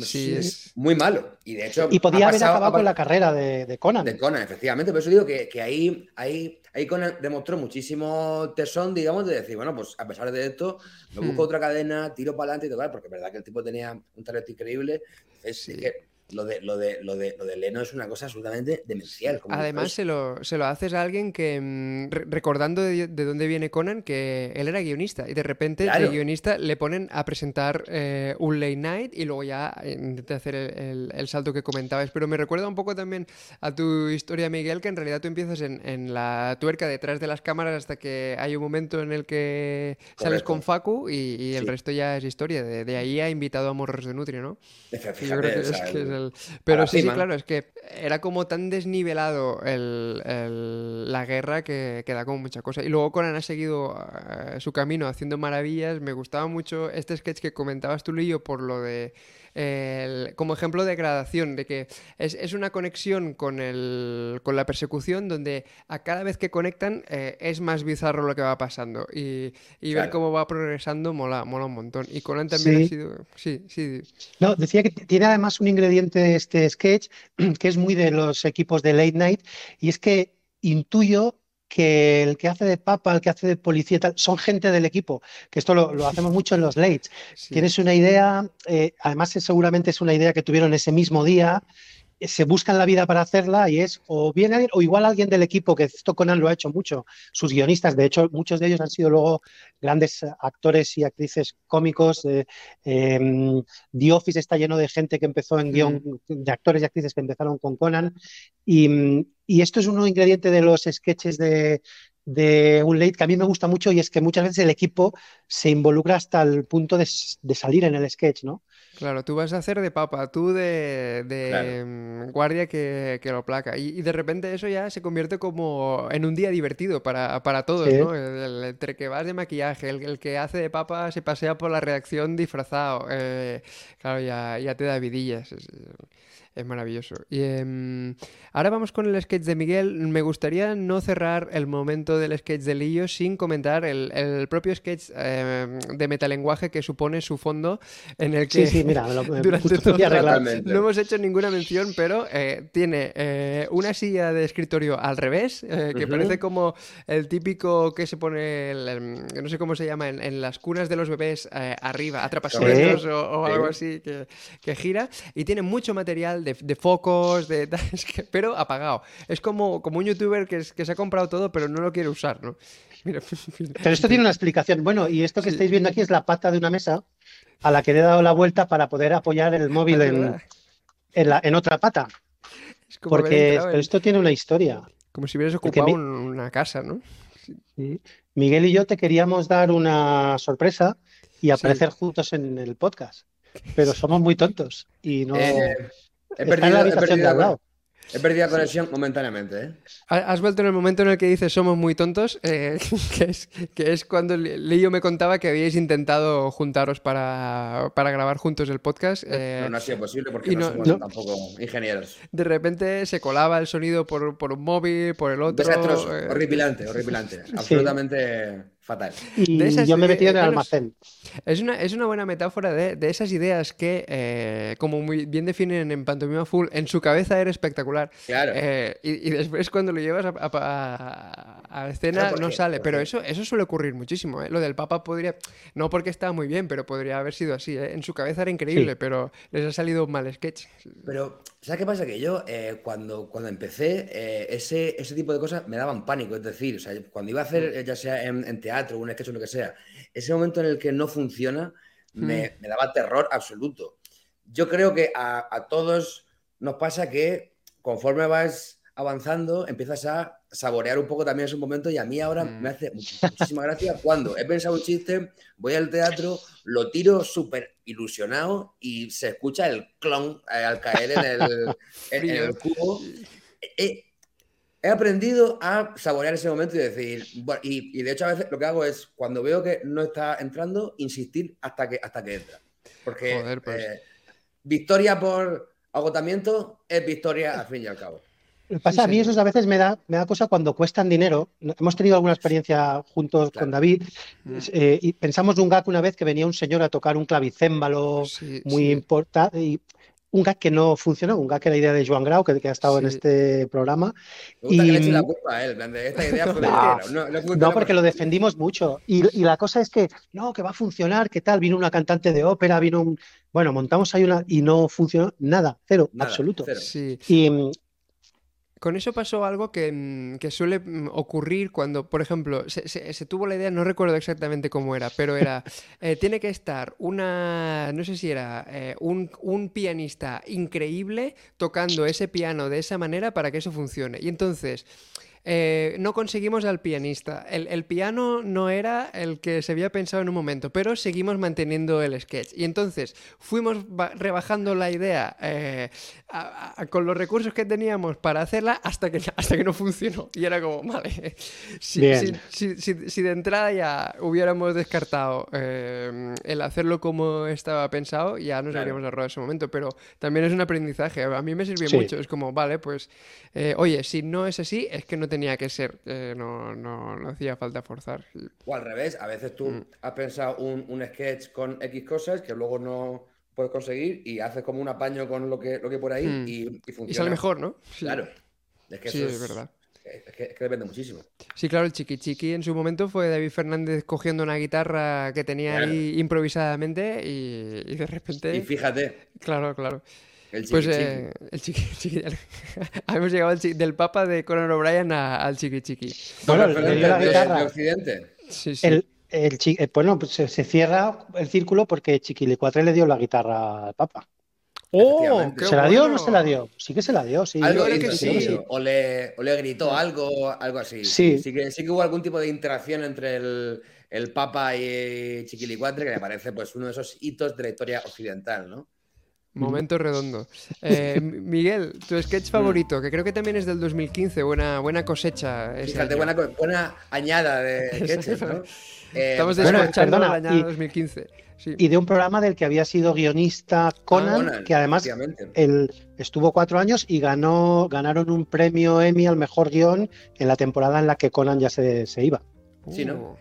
Sí, es muy malo. Y de hecho. Y podía haber acabado con la carrera de, Conan. De Conan, efectivamente. Por eso digo que, ahí, ahí, ahí Conan demostró muchísimo tesón, digamos, de decir, bueno, pues a pesar de esto, me busco hmm. otra cadena, tiro para adelante y todo, porque es verdad que el tipo tenía un talento increíble. Es que lo de, lo de, lo de, lo de Leno es una cosa absolutamente demencial. Además, se lo, se lo, haces a alguien que, mm, recordando de, dónde viene Conan, que él era guionista y de repente de guionista le ponen a presentar eh, un late night y luego ya intenta hacer el, el, salto que comentabas. Pero me recuerda un poco también a tu historia, Miguel, que en realidad tú empiezas en, en la tuerca detrás de las cámaras hasta que hay un momento en el que sales con Facu y, el resto ya es historia. De, ahí ha invitado a Morros de Nutria, ¿no? Yo creo que es, que es pero sí, sí, claro, es que era como tan desnivelado la guerra que, que, da como mucha cosa. Y luego Conan ha seguido eh, su camino haciendo maravillas. Me gustaba mucho este sketch que comentabas tú, Lillo, por lo de como ejemplo de gradación, de que es, una conexión con, el, con la persecución donde a cada vez que conectan eh, es más bizarro lo que va pasando y, ver cómo va progresando mola, mola un montón. Y Conan también ha sido... Sí, sí. No, decía que tiene además un ingrediente este sketch [CLEARS THROAT] que es muy de los equipos de late night y es que intuyo que el que hace de papa, el que hace de policía, tal, son gente del equipo, que esto lo, [LAUGHS] hacemos mucho en los lates. Tienes una idea, eh, además seguramente es una idea que tuvieron ese mismo día se buscan la vida para hacerla y es o bien alguien, o igual alguien del equipo, que esto Conan lo ha hecho mucho, sus guionistas, de hecho, muchos de ellos han sido luego grandes actores y actrices cómicos. Eh, em, The Office está lleno de gente que empezó en guion, de actores y actrices que empezaron con Conan. Y, y esto es un ingrediente de los sketches de, de un late que a mí me gusta mucho y es que muchas veces el equipo se involucra hasta el punto de, salir en el sketch, ¿no? Claro, tú vas a hacer de papa, tú de, mm, guardia que, lo placa. Y, de repente eso ya se convierte como en un día divertido para, todos, ¿no? entre que vas de maquillaje, el, que hace de papa se pasea por la redacción disfrazado. Eh, claro, ya, ya te da vidillas. Es maravilloso. Y em, ahora vamos con el sketch de Miguel. Me gustaría no cerrar el momento del sketch de Lillo sin comentar el, propio sketch em, de metalenguaje que supone su fondo, en el que sí, sí, mira, [LAUGHS] durante todo no hemos hecho ninguna mención, pero eh, tiene eh, una silla de escritorio al revés, eh, que parece como el típico que se pone, em, no sé cómo se llama, en, las cunas de los bebés arriba, atrapasueños o, o, algo así, que, que gira. Y tiene mucho material de, focos, de, [LAUGHS] pero apagado. Es como, como un youtuber que, que se ha comprado todo, pero no lo quiere usar, ¿no? [LAUGHS] [LAUGHS] pero esto tiene una explicación. Bueno, y esto que estáis viendo aquí es la pata de una mesa a la que le he dado la vuelta para poder apoyar el móvil en, en, otra pata. Porque esto tiene una historia. Como si hubieras ocupado una casa, ¿no? Miguel y yo te queríamos dar una sorpresa y aparecer juntos en el podcast, pero somos muy tontos y no... He perdido, He perdido la conexión momentáneamente, ¿eh? Has vuelto en el momento en el que dices somos muy tontos, eh, [LAUGHS] que, es, que es cuando Leo me contaba que habíais intentado juntaros para, para grabar juntos el podcast. Eh, no, ha sido posible porque no, somos tampoco ingenieros. De repente se colaba el sonido por, por un móvil, por el otro. Desastroso, eh, horripilante, horripilante. Absolutamente fatal. Y yo me metí en el almacén. Es una, es una buena metáfora de, de esas ideas que, eh, como muy bien definen en Pantomima Full, en su cabeza era espectacular. Claro. Eh, y, y, después cuando lo llevas a, a, a escena no sale. Pero eso, eso suele ocurrir muchísimo. ¿eh? Lo del Papa podría, no porque estaba muy bien, pero podría haber sido así. ¿eh? En su cabeza era increíble, sí. pero les ha salido un mal sketch. Pero, ¿sabes qué pasa? Que yo, eh, cuando, cuando empecé, ese, ese tipo de cosas me daban pánico. Es decir, o sea, cuando iba a hacer, ya sea en, en teatro, teatro, un sketch o lo que sea, ese momento en el que no funciona me, mm. me daba terror absoluto. Yo creo que a, a, todos nos pasa que conforme vas avanzando empiezas a saborear un poco también ese momento y a mí ahora mm. me hace muchísima gracia cuando he pensado un chiste, voy al teatro, lo tiro súper ilusionado y se escucha el clon eh, al caer en el, en, en el cubo. Eh, he aprendido a saborear ese momento y decir, bueno, y, y, de hecho a veces lo que hago es, cuando veo que no está entrando, insistir hasta que, hasta que entra. Porque Joder, pues. eh, victoria por agotamiento es victoria al fin y al cabo. Lo que pasa, sí, a mí eso a veces me da, me da cosa cuando cuestan dinero. Hemos tenido alguna experiencia juntos claro. con David mm. eh, y pensamos de un gag una vez que venía un señor a tocar un clavicémbalo sí, muy importante y un gag que no funcionó, un gag que era idea de Joan Grau, que, que ha estado sí. en este programa. Me y... que le la culpa a él, esta idea fue [LAUGHS] no, no, no, no, porque lo defendimos mucho. Y, y, la cosa es que, no, que va a funcionar, ¿qué tal? Vino una cantante de ópera, vino un... Bueno, montamos ahí una y no funcionó nada, cero, nada, absoluto. Cero. Sí. Y, con eso pasó algo que, mm, que, suele mm, ocurrir cuando, por ejemplo, se, se, se, tuvo la idea, no recuerdo exactamente cómo era, pero era, [LAUGHS] eh, tiene que estar una, no sé si era, eh, un, un, pianista increíble tocando ese piano de esa manera para que eso funcione. Y entonces... Eh, no conseguimos al pianista. El, el, piano no era el que se había pensado en un momento, pero seguimos manteniendo el sketch. Y entonces fuimos rebajando la idea eh, a, a, con los recursos que teníamos para hacerla hasta que, [LAUGHS] hasta que no funcionó. Y era como, vale, [LAUGHS] si, si, si, si de entrada ya hubiéramos descartado eh, el hacerlo como estaba pensado, ya nos claro. habríamos ahorrado ese momento. Pero también es un aprendizaje. A mí me sirvió sí. mucho. Es como, vale, pues, oye, si no es así, es que no tenía que ser, eh, no, no, no, hacía falta forzar. O al revés, a veces tú mm. has pensado un, un, sketch con X cosas que luego no puedes conseguir y haces como un apaño con lo que, lo que por ahí mm. y, y, funciona. Y sale mejor, ¿no? Sí. Claro. Es que sí, eso es, es verdad. Es que, es que, depende muchísimo. Sí, claro, el chiqui chiqui en su momento fue David Fernández cogiendo una guitarra que tenía claro. ahí improvisadamente y, y, de repente. Y fíjate. Claro, claro. El pues eh, el chiqui chiqui. Hemos llegado al chiqui, del Papa de Conan O'Brien al chiqui chiqui. Bueno, el, el, la guitarra. De Occidente. Sí, sí. El, el chi... Eh, bueno, pues se, se, cierra el círculo porque Chiquilicuatre le dio la guitarra al Papa. ¡Oh! ¿Se la dio bueno. o no se la dio? Sí que se la dio, sí. Algo que sí. sí. O, le, o, le, gritó algo, algo así. Sí. Sí que, sí que hubo algún tipo de interacción entre el, el Papa y Chiquilicuatre que me parece pues uno de esos hitos de la historia occidental, ¿no? Momento redondo. [LAUGHS] Eh, Miguel, tu sketch favorito, que creo que también es del 2015, buena, buena cosecha. Fíjate, buena, buena, añada de [LAUGHS] sketches, ¿no? Estamos descorchando bueno, la añada y, 2015. Sí. Y de un programa del que había sido guionista Conan, ah, Conan que además él estuvo cuatro años y ganó, ganaron un premio Emmy al mejor guion en la temporada en la que Conan ya se, se iba. Sí, ¿no? Uh.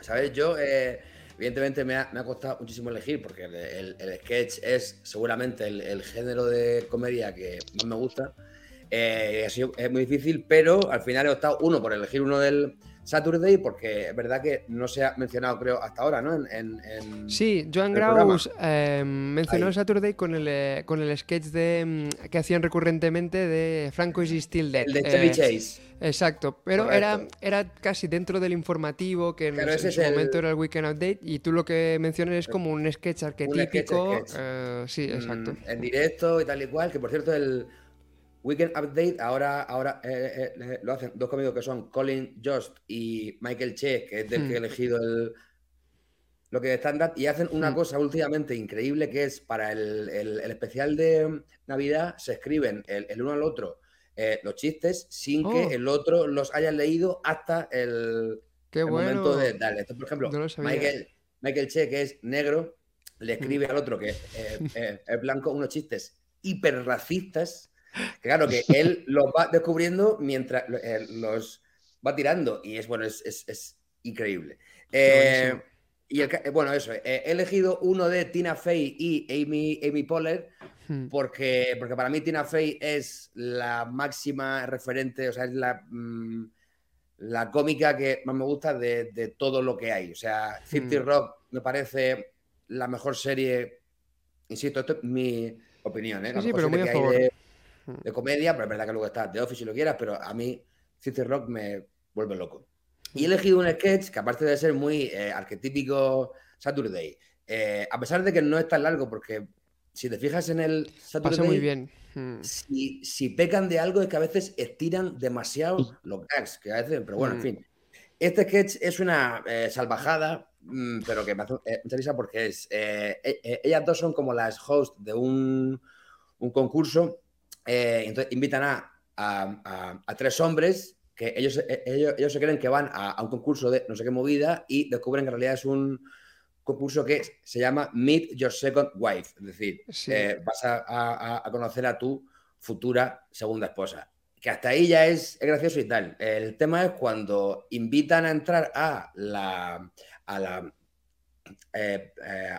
¿Sabes? Yo... Eh Evidentemente me ha, costado muchísimo elegir porque el, sketch es seguramente el, género de comedia que más me gusta. Eh, es muy difícil, pero al final he optado uno por elegir uno del Saturday porque es verdad que no se ha mencionado creo hasta ahora, ¿no? En, en, en sí, Joan Graus eh, mencionó. Saturday con el, eh, con el sketch de, que hacían recurrentemente de Franco is still dead. El de Chevy Chase. Exacto, pero era, era casi dentro del informativo, que en, en su el... momento era el Weekend Update, y tú lo que mencionas es como un sketch arquetípico. Un sketch, sketch. Uh, sí, exacto. Mm, en directo y tal y cual, que por cierto el Weekend Update ahora, ahora eh, eh, lo hacen dos cómicos que son Colin Jost y Michael Che, que es del mm. que he elegido el... lo que están y hacen una Mm. cosa últimamente increíble que es para el, el- el especial de Navidad se escriben el, el uno al otro eh, los chistes sin Oh. que el otro los haya leído hasta el, Qué el bueno. momento de darle. Entonces, por ejemplo, No. Michael, Michael Che, que es negro, le escribe al otro que eh, [LAUGHS] eh, es blanco unos chistes hiper racistas, que claro, que él los va descubriendo mientras eh, los va tirando. Y es bueno, es, es- es increíble. Eh, y el eh, bueno, eso, eh, he elegido uno de Tina Fey y Amy, Amy Poehler Mm. porque, porque para mí Tina Fey es la máxima referente, o sea, es la, mm, la cómica que más me gusta de, de todo lo que hay. O sea, 50 Hmm. Rock me parece la mejor serie, insisto, esto es mi opinión, ¿eh? La Sí, pero muy a favor. de, Hmm. De comedia, pero es verdad que luego está The Office si lo quieras, pero a mí 50 Rock me vuelve loco. Y he elegido un sketch que aparte de ser muy eh, arquetípico Saturday, eh, a pesar de que no es tan largo, porque si te fijas en el Saturday, Pasa muy bien. Mm. si, si pecan de algo es que a veces estiran demasiado los gags, que a veces, pero bueno, en Mm. fin. Este sketch es una eh, salvajada, mm, pero que me hace eh, mucha risa porque es. eh, eh, ellas dos son como las hosts de un, un concurso. Eh, entonces invitan a, a- a- a tres hombres que ellos, eh, ellos, ellos se creen que van a, un concurso de no sé qué movida y descubren que en realidad es un concurso que se llama Meet Your Second Wife. Es decir, Sí. eh, vas a, conocer a tu futura segunda esposa. Que hasta ahí ya es, es gracioso y tal. El tema es cuando invitan a entrar a la, a la, eh,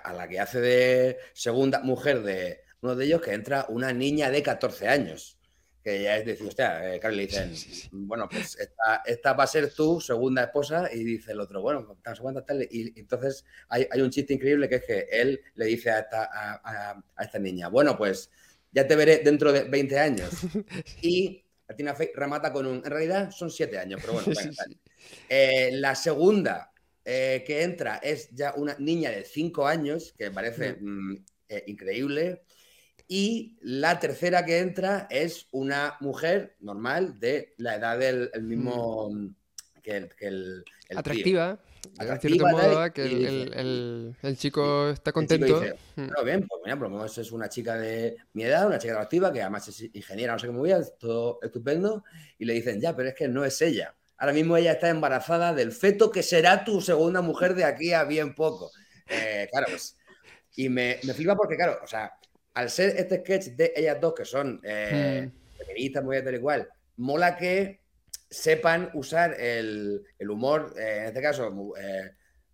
a la que hace de segunda mujer de uno de ellos, que entra una niña de 14 años. Que ya es decir, hostia, eh, claro, le dicen, bueno, pues esta, esta va a ser tu segunda esposa. Y dice el otro, bueno, no sé cuántas tal. Y entonces hay, hay un chiste increíble que es que él le dice a esta, a- a- a esta niña, bueno, pues ya te veré dentro de 20 años. [LAUGHS] Y la Tina Fey remata con un, en realidad son 7 años, pero bueno, Sí, bueno, sí, sí. Eh, la segunda eh, que entra es ya una niña de 5 años, que parece mm, eh, increíble. Y la tercera que entra es una mujer normal de la edad del el mismo mm, que el, que el- el tío. Atractiva. En Atractiva, cierto tal, modo, que el, el- chico está chico contento. dice, Mm. Bien, pues mira, por lo menos es una chica de mi edad, una chica atractiva, que además es ingeniera, no sé qué movida, es todo estupendo, y le dicen, ya, pero es que no es ella. Ahora mismo ella está embarazada del feto que será tu segunda mujer de aquí a bien poco. Eh, claro, pues. Y me, me flipa porque, claro, o sea, al ser este sketch de ellas dos, que son eh, feministas, muy tal y cual, mola que sepan usar el, el humor, eh, en este caso, eh,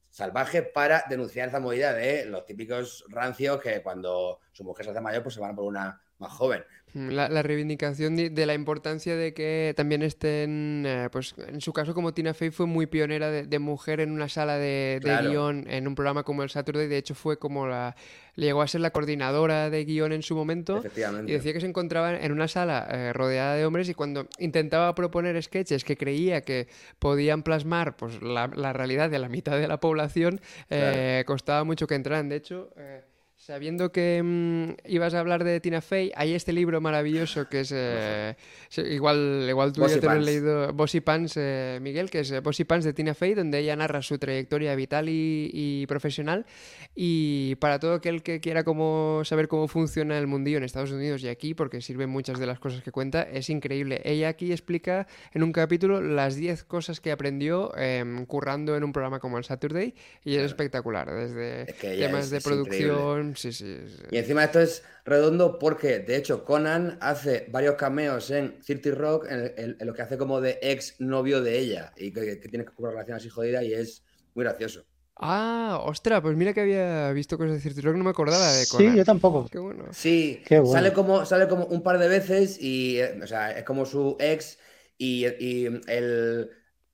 salvaje, para denunciar esa movida de los típicos rancios que cuando su mujer se hace mayor, pues se van por una más joven. Mm, La, la reivindicación de, de la importancia de que también estén, eh, pues en su caso como Tina Fey fue muy pionera de, de mujer en una sala de, de Claro. guion en un programa como el Saturday, de hecho fue como la, llegó a ser la coordinadora de guion en su momento Efectivamente. y decía que se encontraba en una sala eh, rodeada de hombres y cuando intentaba proponer sketches que creía que podían plasmar pues, la, la realidad de la mitad de la población, eh, costaba mucho que entraran. De hecho, eh, sabiendo que mm, ibas a hablar de Tina Fey, hay este libro maravilloso que es... eh, igual, igual tú Bossy ya te lo has leído, Bossy Pants, eh, Miguel, que es eh, Bossy Pants de Tina Fey, donde ella narra su trayectoria vital y, y profesional. Y para todo aquel que quiera como saber cómo funciona el mundillo en Estados Unidos y aquí, porque sirven muchas de las cosas que cuenta, es increíble. Ella aquí explica en un capítulo las 10 cosas que aprendió em, currando en un programa como el Saturday y es espectacular, desde Es que temas es- de es increíble. Sí, sí. sí. Y encima esto es redondo porque, de hecho, Conan hace varios cameos en 30 Rock en, en- en lo que hace como de ex novio de ella y que, que tiene una relación así jodida y es muy gracioso. Ah, ostras, pues mira que había visto cosas de Cirti Rock, no me acordaba de Sí, Conan. yo tampoco. Qué bueno. Sí, Qué bueno. sale, como, sale como un par de veces y, eh, o sea, es como su ex y, y el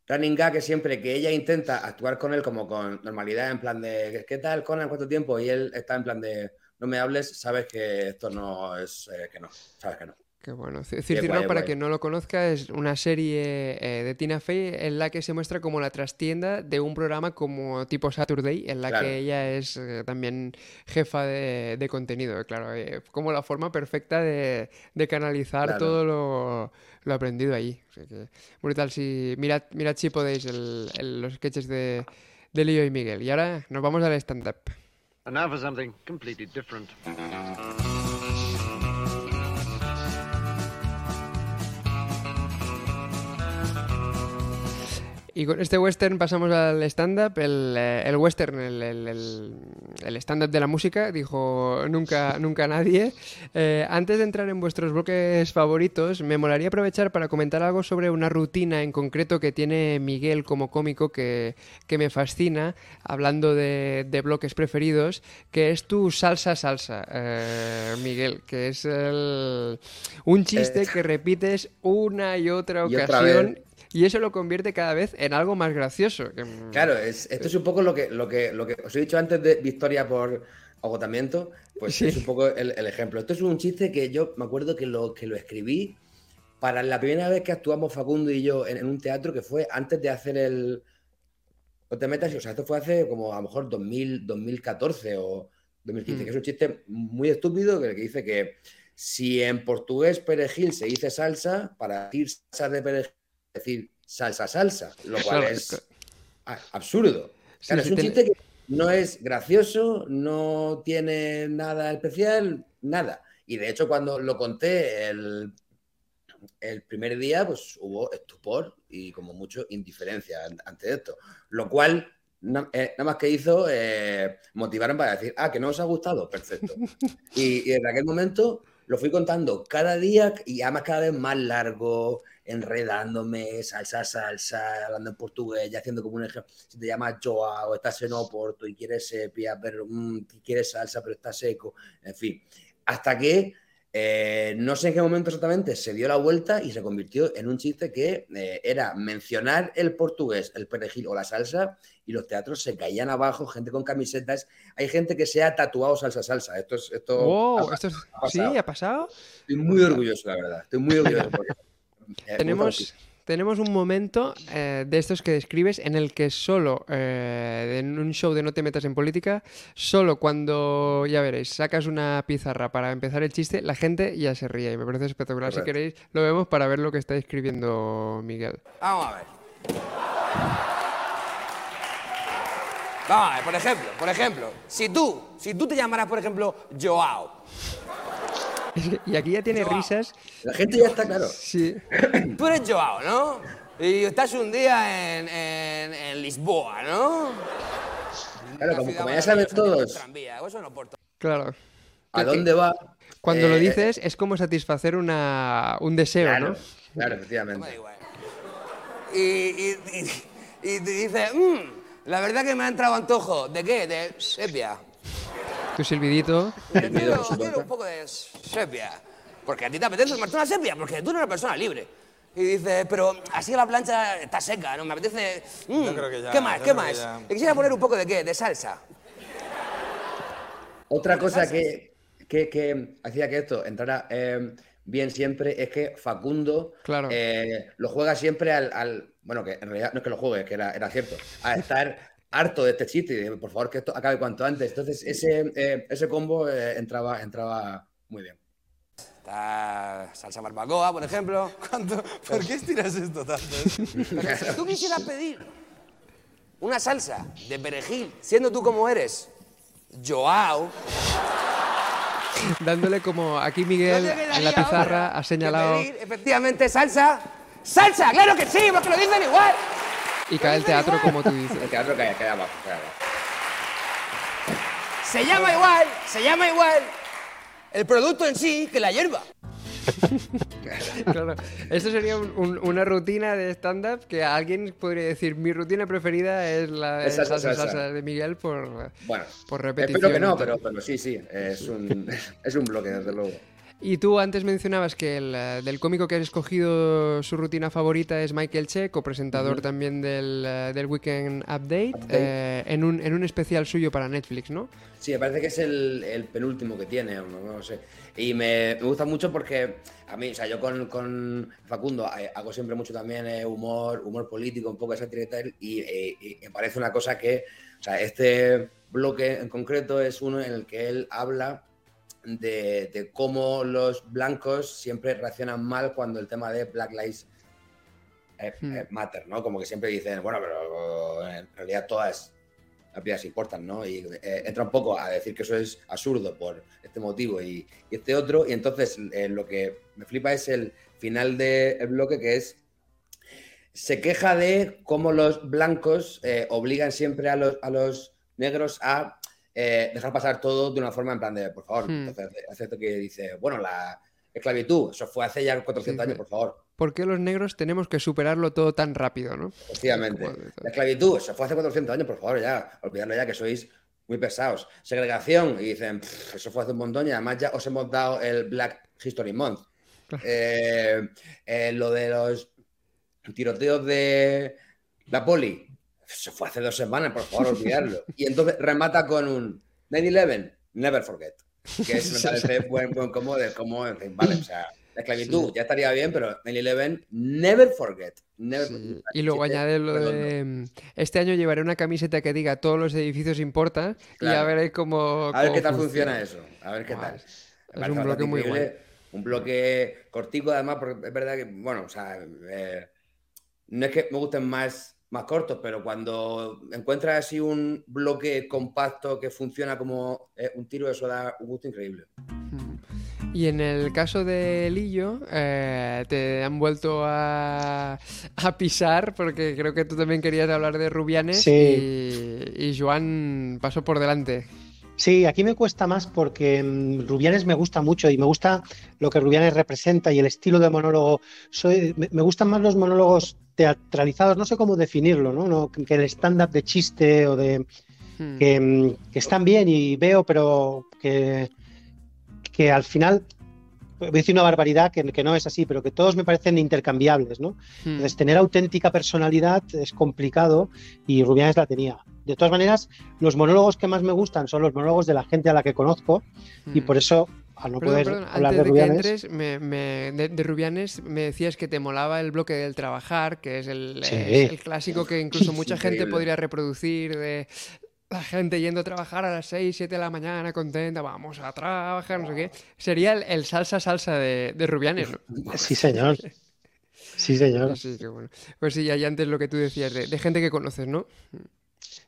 running gag es siempre que ella intenta actuar con él como con normalidad, en plan de, ¿qué tal, Conan? ¿Cuánto tiempo? Y él está en plan de, no me hables, sabes que esto no es, eh, que no, sabes que no. Qué bueno. C- Cirti guay, Rock, para guay. quien no lo conozca, es una serie eh, de Tina Fey en la que se muestra como la trastienda de un programa como tipo Saturday, en la Claro. que ella es eh, también jefa de, de contenido. Claro, eh, como la forma perfecta de, de canalizar Claro. todo lo, lo aprendido allí. O sea que, brutal. Si, mirad, mirad si podéis el- el- los sketches de, de Lío y Miguel. Y ahora nos vamos al stand-up. And now for something completely different. Y con este western pasamos al stand-up. El, eh, el western, el, el- el- el stand-up de la música, dijo nunca, nunca nadie. Eh, antes de entrar en vuestros bloques favoritos, me molaría aprovechar para comentar algo sobre una rutina en concreto que tiene Miguel como cómico que, que me fascina, hablando de, de bloques preferidos, que es tu salsa salsa, eh, Miguel, que es el- un chiste que repites una y otra Y otra ocasión. Y eso lo convierte cada vez en algo más gracioso. que- Claro, es, esto es un poco lo que, lo, que, lo que os he dicho antes de victoria por agotamiento, pues Sí. es un poco el, el ejemplo. Esto es un chiste que yo me acuerdo que lo, que lo escribí para la primera vez que actuamos Facundo y yo en, en un teatro que fue antes de hacer el... No te metas, o sea, esto fue hace como a lo mejor 2000, 2014 o 2015, Mm. que es un chiste muy estúpido que, que dice que si en portugués perejil se dice salsa, para decir salsa de perejil, decir salsa salsa, lo cual Claro, es claro. absurdo. Sí, Claro, sí, es un tiene- chiste que no es gracioso, no tiene nada especial, nada. Y de hecho, cuando lo conté el, el primer día, pues hubo estupor y como mucho indiferencia an- ante esto. Lo cual eh, nada más que hizo eh, motivarme para decir, ah, que no os ha gustado, perfecto. [LAUGHS] Y, y desde aquel momento lo fui contando cada día y además cada vez más largo, enredándome, salsa, salsa, hablando en portugués, ya haciendo como un ejemplo. Si te llamas Joao, estás en Oporto y quieres sepia, pero mm, quieres salsa, pero está seco, en fin. Hasta que eh, no sé en qué momento exactamente se dio la vuelta y se convirtió en un chiste que eh, era mencionar el portugués, el perejil o la salsa y los teatros se caían abajo, gente con camisetas. Hay gente que se ha tatuado salsa salsa. Esto es esto Wow, ha- esto es- ha ¿Sí? ¿Ha pasado? Estoy muy orgulloso, la verdad. Estoy muy orgulloso. [LAUGHS] porque, Tenemos, tenemos un momento eh, de estos que describes en el que solo, eh, en un show de No te metas en política, solo cuando, ya veréis, sacas una pizarra para empezar el chiste, la gente ya se ríe y me parece espectacular. Si queréis, lo vemos para ver lo que está escribiendo Miguel. Vamos a ver. Vamos a ver, por ejemplo, por ejemplo, si tú, si tú te llamaras, por ejemplo, Joao, [LAUGHS] y aquí ya tiene Joao. risas. La gente ya está claro. Sí. tú eres Joao, ¿no? Y estás un día en, en- en Lisboa, ¿no? Claro, como, ya saben todos. Claro. a dónde va. Cuando lo eh, dices es como satisfacer una, un deseo, Claro, ¿no? claro, efectivamente. Y, y, y, y te dice, "Mm, la verdad que me ha entrado antojo. ¿De qué? De sepia. Tu silbidito. Quiero, supuesto. quiero un poco de sepia. Porque a ti te apetece tomarte una sepia, porque tú eres una persona libre. Y dice, pero así la plancha está seca, ¿no? Me apetece... mm, Yo creo que ya, ¿Qué más? yo ¿Qué creo que más? ya. Le quisiera poner un poco de qué? De salsa. Otra cosa que, que, que hacía que esto entrara eh, bien siempre es que Facundo Claro. eh, lo juega siempre al, al- Bueno, que en realidad no es que lo juegue, que era, era cierto. A estar harto de este chiste y por favor que esto acabe cuanto antes. Entonces ese, eh, ese combo eh, entraba, entraba muy bien. Está salsa barbacoa, por ejemplo. [LAUGHS] ¿Cuánto- ¿Por qué estiras esto tanto? Pero si tú quisieras [LAUGHS] pedir una salsa de perejil, siendo tú como eres, Joao... Dándole como aquí ¿no Miguel en la pizarra ha señalado pedir, efectivamente, salsa. ¡Salsa! ¡Claro que sí! Porque lo dicen igual. Y cae el teatro como tú dices. El teatro cae, cae abajo, cae abajo. Se llama igual, se llama igual el producto en sí que la hierba. [LAUGHS] Claro. Esto sería un- un- una rutina de stand-up que alguien podría decir, mi rutina preferida es la Es salsa, salsa, de Miguel por, Bueno, por repetición. espero que no, pero, pero sí, sí, es un, [LAUGHS] es un bloque, desde luego. Y tú antes mencionabas que el, eh, del cómico que has escogido su rutina favorita es Michael Che, copresentador también del, eh, del Weekend Update, Update. eh, en, un, en un especial suyo para Netflix, ¿no? Sí, me parece que es el, el penúltimo que tiene, no, no sé. Y me, me gusta mucho porque a mí, o sea, yo con, con Facundo eh, hago siempre mucho también eh, humor, humor político, un poco de sátira y tal, y, eh, y me parece una cosa que, o sea, este bloque en concreto es uno en el que él habla de, de cómo los blancos siempre reaccionan mal cuando el tema de Black Lives eh, Hmm. eh, Matter, ¿no? Como que siempre dicen, bueno, pero en realidad todas las piedras importan, ¿no? Y eh, entra un poco a decir que eso es absurdo por este motivo y, y este otro, y entonces eh, lo que me flipa es el final del bloque que es se queja de cómo los blancos eh, obligan siempre a los, a los negros a eh, dejar pasar todo de una forma en plan de, por favor, Hmm. entonces esto que dice, bueno, la esclavitud, eso fue hace ya 400 Sí, años, por favor, ¿Por qué los negros tenemos que superarlo todo tan rápido, no? efectivamente. Como La esclavitud, eso fue hace 400 años, por favor, ya, olvidadlo ya que sois muy pesados. Segregación, y dicen, "Pff, eso fue hace un montón y además ya os hemos dado el Black History Month. Eh, eh, lo de los tiroteos de la poli, eso fue hace dos semanas, por favor, olvidarlo. Y entonces remata con un 9-11, never forget. Que es, me parece buen, buen como de como, en fin, vale, o sea, la esclavitud Sí. ya estaría bien, pero 9-11, never forget. Never Sí, forget. Y luego Siete añade lo de mm, este año llevaré una camiseta que diga todos los edificios importan y Claro. veréis cómo, A ver cómo qué tal funciona eso. A ver qué tal. es- Me es parece un bloque muy guay. Un bloque cortico, además, porque es verdad que, bueno, o sea, eh, no es que me gusten más, más cortos, pero cuando encuentras así un bloque compacto que funciona como eh, un tiro, eso da un gusto increíble. Y en el caso de Lillo, eh, te han vuelto a, a pisar, porque creo que tú también querías hablar de Rubianes Sí. y, y Joan pasó por delante. Sí, aquí me cuesta más porque mm, Rubianes me gusta mucho y me gusta lo que Rubianes representa y el estilo de monólogo. Soy, me, gustan más los monólogos teatralizados, no sé cómo definirlo, ¿no? No, que el stand-up de chiste o de Mm. que, mm, que están bien y veo, pero que, que al final voy a decir una barbaridad que, que no es así, pero que todos me parecen intercambiables, ¿no? Mm. Entonces, tener auténtica personalidad es complicado y Rubianes la tenía. De todas maneras, los monólogos que más me gustan son los monólogos de la gente a la que conozco y Mm. por eso, al no Perdón, poder perdón, hablar antes de de, que Rubianes, entres, me- me- de, de Rubianes me decías que te molaba el bloque del trabajar, que es el, Sí. el clásico que incluso mucha gente podría reproducir de la gente yendo a trabajar a las 6, 7 de la mañana contenta, vamos a trabajar, no sé qué. Sería el, el salsa salsa de, de Rubianes, ¿no? [LAUGHS] sí señor, sí señor. Sí, qué bueno. Pues sí, y antes lo que tú decías, de, de gente que conoces, ¿no?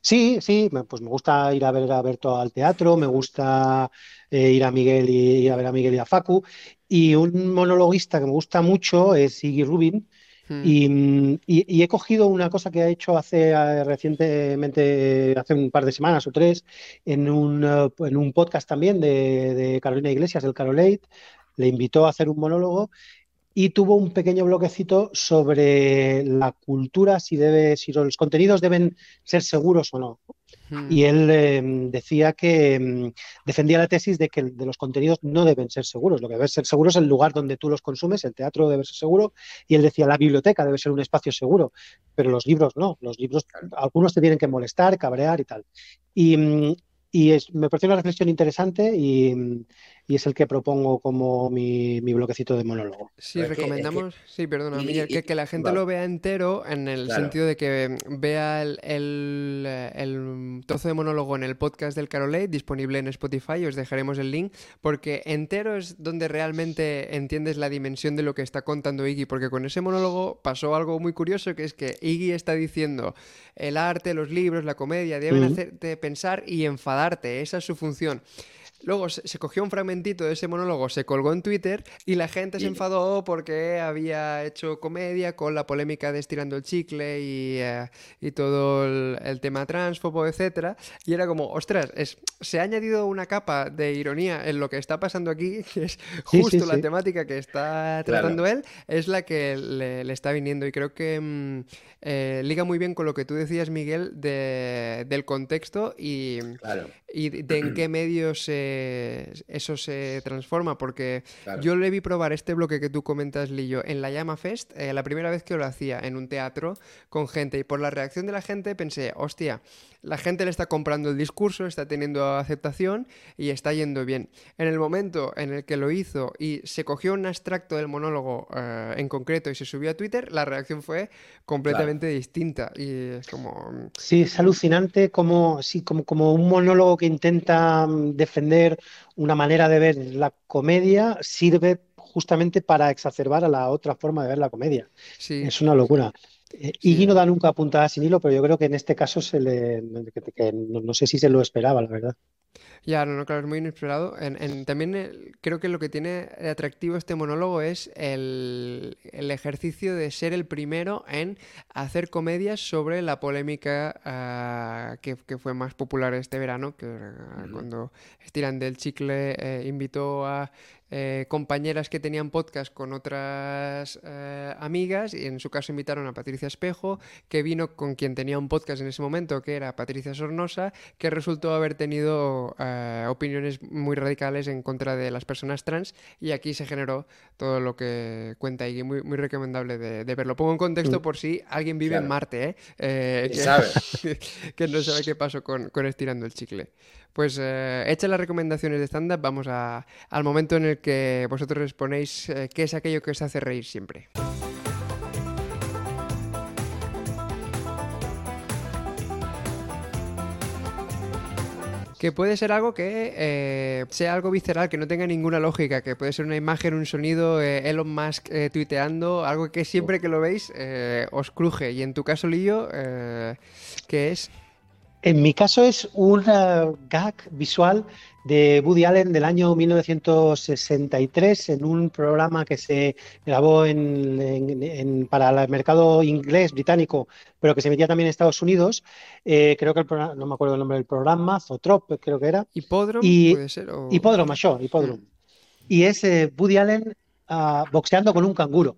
Sí, sí, pues me gusta ir a ver a Berto al teatro, me gusta eh, ir a Miguel y ir a ver a Miguel y a Facu. Y un monologuista que me gusta mucho es Iggy Rubin. Mm. Y, mm, y- he cogido una cosa que ha hecho hace eh, recientemente, hace un par de semanas o tres, en un, eh, en un podcast también de, de Carolina Iglesias, del Carolate. Le invitó a hacer un monólogo y tuvo un pequeño bloquecito sobre la cultura, si debe, si los contenidos deben ser seguros o no. Y él eh, decía que mm, defendía la tesis de que de los contenidos no deben ser seguros. Lo que debe ser seguro es el lugar donde tú los consumes, el teatro debe ser seguro, y él decía la biblioteca debe ser un espacio seguro, pero los libros no. Los libros, algunos te tienen que molestar, cabrear y tal. Y, mm, y es- me pareció una reflexión interesante y, mm, y es el que propongo como mi, mi bloquecito de monólogo. Sí, Pero es que- es que- recomendamos, sí, perdona, y- Miguel, y- que, que la gente vale. lo vea entero en el Claro. sentido de que vea el, el, el trozo de monólogo en el podcast del Carolate, disponible en Spotify, os dejaremos el link, porque entero es donde realmente entiendes la dimensión de lo que está contando Iggy, porque con ese monólogo pasó algo muy curioso, que es que Iggy está diciendo el arte, los libros, la comedia, deben hacerte pensar y enfadarte, esa es su función. Luego se, se cogió un fragmentito de ese monólogo, se colgó en Twitter y la gente se enfadó porque había hecho comedia con la polémica de estirando el chicle y, eh, y todo el, el tema transfobo, etcétera. Y era como, ostras, es, se ha añadido una capa de ironía en lo que está pasando aquí, [LAUGHS] que es Sí, justo sí, la sí. temática que está Claro. tratando él, es la que le, le está viniendo. Y creo que mm, eh, liga muy bien con lo que tú decías, Miguel, de- del contexto y, Claro, y de de en qué medio se, eso se transforma, porque claro. yo le vi probar este bloque que tú comentas, Lillo, en la Llama Fest, eh, la primera vez que lo hacía en un teatro con gente, y por la reacción de la gente pensé, hostia, la gente le está comprando el discurso, está teniendo aceptación y está yendo bien. En el momento en el que lo hizo y se cogió un extracto del monólogo eh, en concreto y se subió a Twitter, la reacción fue completamente distinta y es como... mm, Sí, es alucinante como, sí, como, como un monólogo que intenta mm, una manera de ver la comedia sirve justamente para exacerbar a la otra forma de ver la comedia. Sí. Es una locura. Eh, Iggy no da nunca puntada sin hilo, pero yo creo que en este caso se le, que- que no, no sé si se lo esperaba, la verdad. Ya, no, no, claro, es muy inesperado. En, en- también el- creo que lo que tiene atractivo este monólogo es el, el ejercicio de ser el primero en hacer comedias sobre la polémica ah, que, que fue más popular este verano, que ah, cuando Estiran del Chicle eh, invitó a eh, compañeras que tenían podcast con otras eh, amigas y en su caso invitaron a Patricia Espejo, que vino con quien tenía un podcast en ese momento, que era Patricia Sornosa, que resultó haber tenido eh, opiniones muy radicales en contra de las personas trans y aquí se generó todo lo que cuenta y muy, muy recomendable de, de verlo. Pongo en contexto por si alguien vive en. Marte, ¿eh? Eh, ¿Quién que, sabe? [LAUGHS] que no sabe qué pasó con, con Estirando el Chicle. Pues eh, hechas las recomendaciones de stand-up, vamos a- al momento en el que vosotros les ponéis eh, qué es aquello que os hace reír siempre. Que puede ser algo que eh, sea algo visceral, que no tenga ninguna lógica, que puede ser una imagen, un sonido, eh, Elon Musk eh, tuiteando, algo que siempre que lo veis eh, os cruje. Y en tu caso, Lillo, ¿qué es? En mi caso es un eh, gag visual de Woody Allen del año 1963 en un programa que se grabó en- en- en- para el mercado inglés británico, pero que se emitía también en Estados Unidos. Eh, creo que el programa, no me acuerdo el nombre del programa, Zotrop creo que era. ¿Hipódromo Y- puede ser? O... Hipódromo, això, hipódromo. Y es eh, Woody Allen ah, boxeando con un canguro.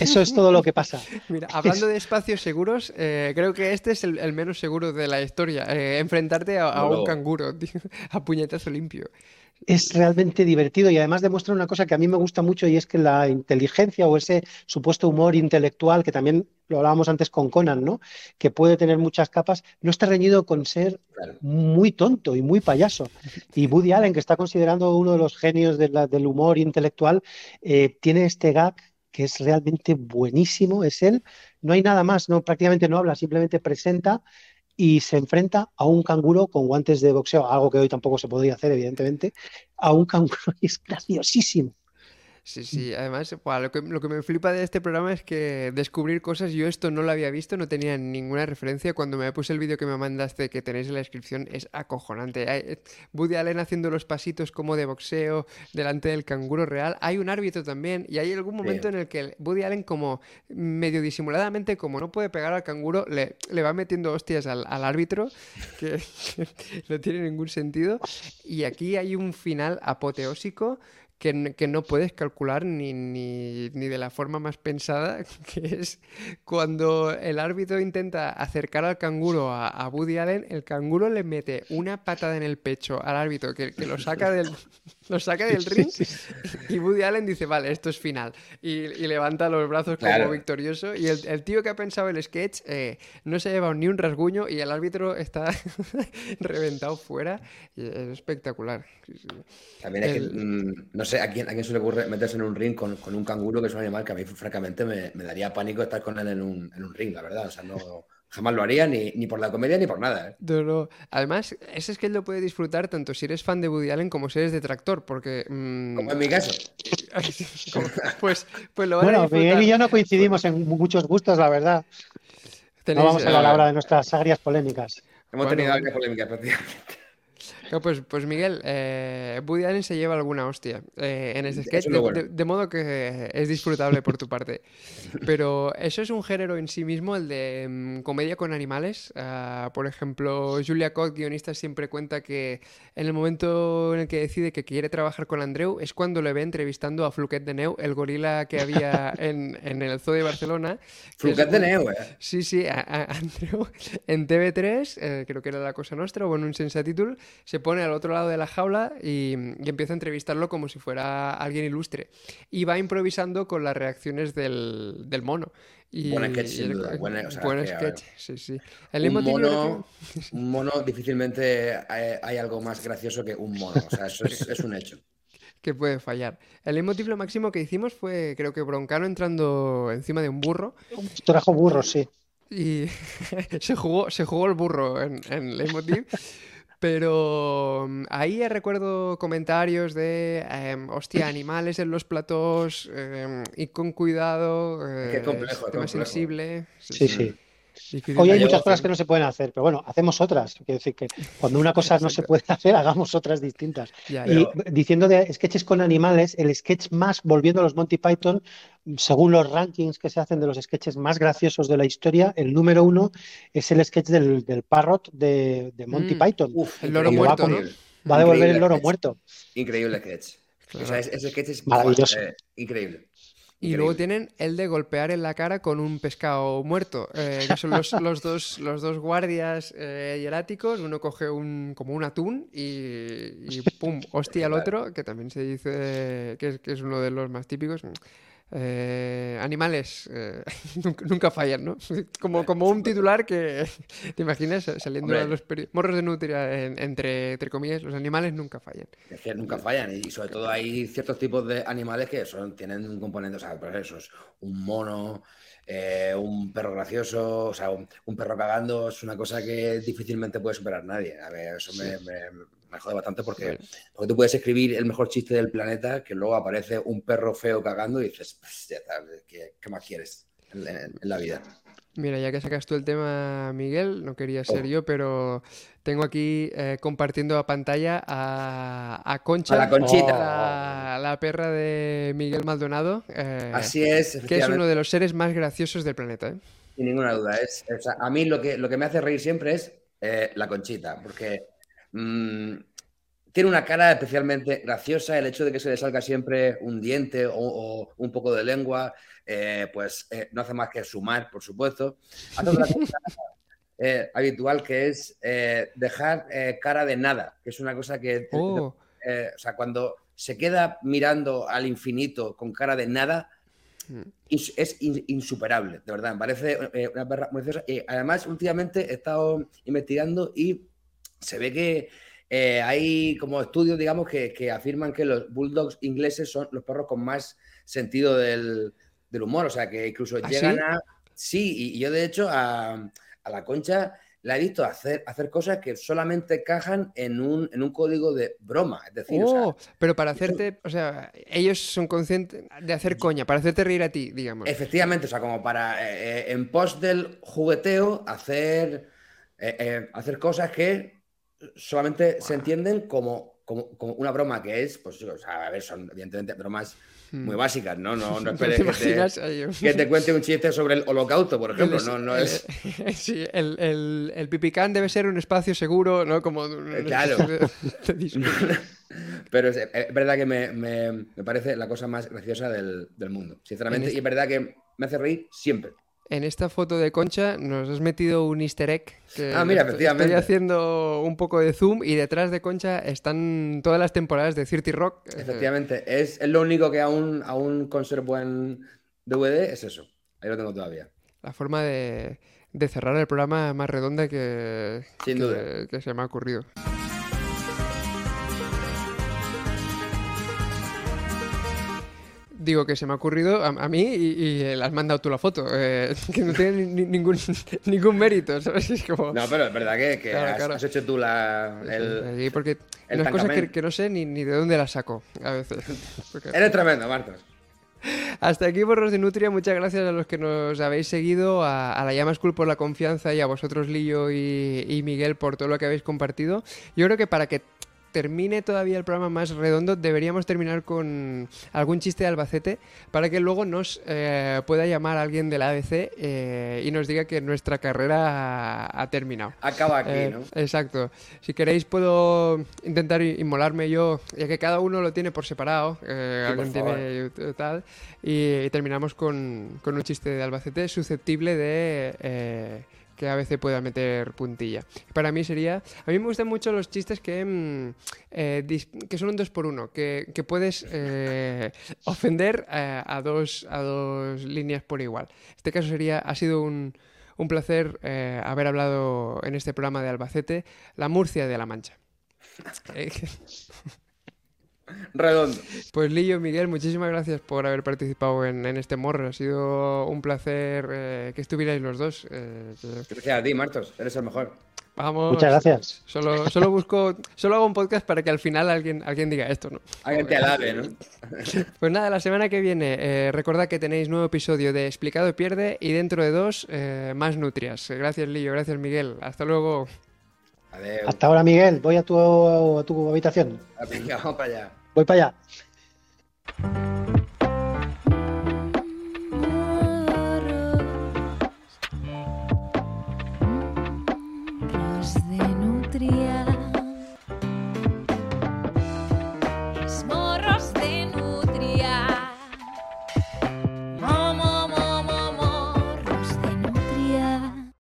Eso es todo lo que pasa. [LAUGHS] Mira, hablando de espacios seguros, eh, creo que este es el, el menos seguro de la historia. eh, enfrentarte a, a un canguro, [LAUGHS] tío, a puñetazo limpio. Es realmente divertido y además demuestra una cosa que a mí me gusta mucho y es que la inteligencia o ese supuesto humor intelectual, que también lo hablábamos antes con Conan, ¿no? Que puede tener muchas capas, no está reñido con ser Claro. muy tonto y muy payaso. Y Woody Allen, que está considerado uno de los genios de la- del humor intelectual, eh, tiene este gag que es realmente buenísimo. Es él, no hay nada más, no, prácticamente no habla, simplemente presenta y se enfrenta a un canguro con guantes de boxeo, algo que hoy tampoco se podría hacer, evidentemente, a un canguro [LAUGHS] y es graciosísimo. Sí, sí, además, lo que, lo que me flipa de este programa es que descubrir cosas, yo esto no lo había visto, no tenía ninguna referencia. Cuando me puse el vídeo que me mandaste, que tenéis en la descripción, es acojonante. Hay- eh, Woody Allen haciendo los pasitos como de boxeo delante del canguro real. Hay un árbitro también, y hay algún momento en el que Woody Allen, como medio disimuladamente, como no puede pegar al canguro, le, le va metiendo hostias al, al árbitro, [LAUGHS] que, [LAUGHS] que no tiene ningún sentido. Y aquí hay un final apoteósico que, que no puedes calcular ni, ni, ni de la forma más pensada, [LAUGHS] que es cuando el árbitro intenta acercar al canguro a, a Woody Allen, el canguro le mete una patada en el pecho al árbitro que, que lo saca del, [LAUGHS] lo saca del ring y Woody Allen dice, vale, esto es final. Y, y levanta los brazos Claro. como victorioso. Y el, el tío que ha pensado el sketch eh, no se ha llevado ni un rasguño y el árbitro está [LAUGHS] reventado fuera. Y es espectacular. También es El- que, mm, no sé, ¿a quién, a quién se le ocurre meterse en un ring con, con un canguro, que es un animal que a mí, francamente, me, me daría pánico estar con él en un, en un ring, la verdad. O sea, no, jamás lo haría ni, ni por la comedia ni por nada. ¿eh? No, no. Además, ese sketch lo puedes disfrutar tanto si eres fan de Woody Allen como si eres detractor, porque... mm, Como en mi caso. [LAUGHS] pues, pues lo van a Bueno, disfrutar. Miguel y yo no coincidimos en muchos gustos, la verdad. No vamos a hablar eh, ahora de nuestras agrias polémicas. Hemos Bueno, tenido varias polémicas prácticamente. No, pues, pues Miguel, eh, Woody Allen se lleva alguna hostia eh, en este Eso sketch, es de, bueno. de- de modo que es disfrutable por tu parte. [LAUGHS] Pero eso es un género en sí mismo, el de mm, comedia con animales. Ah, por ejemplo, Julia Cott, guionista, siempre cuenta que en el momento en el que decide que quiere trabajar con Andreu es cuando le ve entrevistando a Fluquet de Neu, el gorila que había [LAUGHS] en, en el zoo de Barcelona. Flucat de Neu, eh. Sí, sí, a, a- Andreu en TV3, eh, creo que era La Cosa Nostra o en un Sensatítol, se pone al otro lado de la jaula y, y empieza a entrevistarlo como si fuera alguien ilustre. Y va improvisando con las reacciones del, del mono. Y, Buen sketch, sin y el- duda, buen- o sea, buen que, sketch, sí, sí. El Un mono, un mono difícilmente hay, hay algo más gracioso que un mono. O sea, eso es, es un hecho. que, [LAUGHS] que puede fallar. El leitmotiv lo máximo que hicimos fue, creo que Broncano entrando encima de un burro Trajo burros, sí. y [LAUGHS] se jugó, se jugó el burro en, en leitmotiv. Pero mm, ahí recuerdo comentarios de, em, hostia, animales en los platós, em, y con cuidado, Qué eh, complejo, qué tema complejo. sensible. Sí, sí. Difícil Hoy hay muchas cosas que no se pueden hacer, pero bueno, hacemos otras. Quiero decir que cuando una cosa no se puede [LAUGHS] hacer, hagamos otras distintas. Ya, Y ya. diciendo de sketches con animales, el sketch más, volviendo a los Monty Python, según los rankings que se hacen de los sketches más graciosos de la historia, el número uno es el sketch del, del parrot de, de Monty Mm. Python. Uf, El loro va muerto. Va a devolver Increíble el loro sketch. muerto. Increíble sketch. O sea, es- ese sketch es Maravilloso. eh, increíble. Y luego tienen el de golpear en la cara con un pescado muerto, eh, que son los, [LAUGHS] los dos, los dos guardias eh, hieráticos, uno coge un, como un atún y, y pum, hostia al otro, que también se dice que es, que es uno de los más típicos. Eh, animales eh, [LAUGHS] nunca, nunca fallan, ¿no? [LAUGHS] Como, como un titular que [LAUGHS] te imaginas saliendo Hombre. a los morros de nutria en- entre, entre comillas, los animales nunca fallan. Es que nunca fallan y sobre todo hay ciertos tipos de animales que son, tienen un componente, o sea, pues eso es un mono, eh, un perro gracioso, o sea, un, un perro cagando es una cosa que difícilmente puede superar nadie. A ver, eso me, me- me jode bastante porque, porque tú puedes escribir el mejor chiste del planeta que luego aparece un perro feo cagando y dices, pues ya está, ¿qué, qué más quieres en, en- en la vida? Mira, ya que sacas tú el tema, Miguel, no quería ser Oh. yo, pero tengo aquí eh, compartiendo a pantalla a, a Concha, A la Conchita. la, la perra de Miguel Maldonado, eh, Así es, que es uno de los seres más graciosos del planeta. ¿eh? Sin ninguna duda. Es, o sea, a mí lo que, lo que me hace reír siempre es la conchita, porque mm, tiene una cara especialmente graciosa. El hecho de que se le salga siempre un diente o, o un poco de lengua, eh, pues eh, no hace más que sumar, por supuesto. Hace otra [LAUGHS] cosa eh, habitual que es dejar cara de nada, que es una cosa que, Oh, o sea, cuando se queda mirando al infinito con cara de nada, Mm. es in- insuperable, de verdad. Me parece una perra muy graciosa. Y además, últimamente he estado investigando y se ve que eh, hay como estudios, digamos, que, que afirman que los bulldogs ingleses son los perros con más sentido del, del humor. O sea, que incluso ¿Ah, llegan sí? a. Sí, y yo de hecho a, a la concha la he visto hacer, hacer cosas que solamente cajan en un, en un código de broma. Es decir, o sea, oh, pero para hacerte, o sea, ellos son conscientes de hacer coña, para hacerte reír a ti, digamos. Efectivamente, o sea, como para eh, eh, en pos del jugueteo hacer, eh, hacer cosas que solamente se entienden como, como, como una broma que es, pues, o sea, a ver, son evidentemente bromas muy básicas, ¿no? No, no [LAUGHS] Hmm. ¿No esperes te que te, que te [LAUGHS] cuente un chiste sobre el holocausto, por ejemplo. El- No, no el- es. [LAUGHS] sí, el, el, el pipicán debe ser un espacio seguro, ¿no? Como Eh, claro. Pero es, es verdad que me, me- me parece la cosa más graciosa del, del mundo, sinceramente. En Y es verdad que me hace reír siempre. En esta foto de Concha nos has metido un easter egg que Ah, mira, estoy- efectivamente. estoy haciendo un poco de zoom y detrás de Concha están todas las temporadas de Cirti Rock. Efectivamente, es, es lo único que aún, aún conservo en DVD, es eso. Ahí lo tengo todavía. la forma de, de cerrar el programa más redonda que, Sin que- duda. que se me ha ocurrido. Digo que se me ha ocurrido a, a mí y, y le has mandado tú la foto, eh, [LAUGHS] que no tiene ni- ningún, [LAUGHS] ningún mérito, ¿sabes? Es como... No, pero es verdad que, que Claro, has, claro. has hecho tú la, el... Sí, porque el unas cosas que, no sé ni, ni de dónde las saco a veces. [LAUGHS] Porque- Eres tremendo, Marcos. Hasta aquí, Borros de Nutria. Muchas gracias a los que nos habéis seguido, a, a la Llama School por la confianza y a vosotros, Lillo y, y Miguel, por todo lo que habéis compartido. Yo creo que para que termine todavía el programa más redondo, deberíamos terminar con algún chiste de Albacete para que luego nos eh, pueda llamar alguien de la ABC eh, y nos diga que nuestra carrera ha, ha terminado. Acaba aquí, Eh, ¿no? Exacto. Si queréis puedo intentar inmolarme yo, ya que cada uno lo tiene por separado. eh, Sí, por alguien tiene tal. Y, y terminamos con, con un chiste de Albacete susceptible de que a veces pueda meter puntilla. Para mí sería... A mí me gustan mucho los chistes que, mm, eh, que son un dos por uno, que, que puedes eh, ofender eh, a, dos, a dos líneas por igual. Este caso sería... Ha sido un... Un placer haber hablado en este programa de Albacete, la Murcia de la Mancha. [LAUGHS] Redondo. Pues Lillo, Miguel, muchísimas gracias por haber participado en, en este morro. Ha sido un placer eh, que estuvierais los dos. eh, que- Gracias a ti, Marcos. Eres el mejor. Vamos. Muchas gracias. Solo, solo busco, solo hago un podcast para que al final alguien, alguien diga esto, ¿no? Alguien te alabe, ¿no? [LAUGHS] Pues nada, la semana que viene, eh, recordad que tenéis nuevo episodio de Explicado Pierde y dentro de dos, eh, más nutrias. Gracias, Lillo, gracias, Miguel. Hasta luego. Hasta ahora, Miguel. Voy a tu, a tu habitación. Venga, vamos para allá. Voy para allá.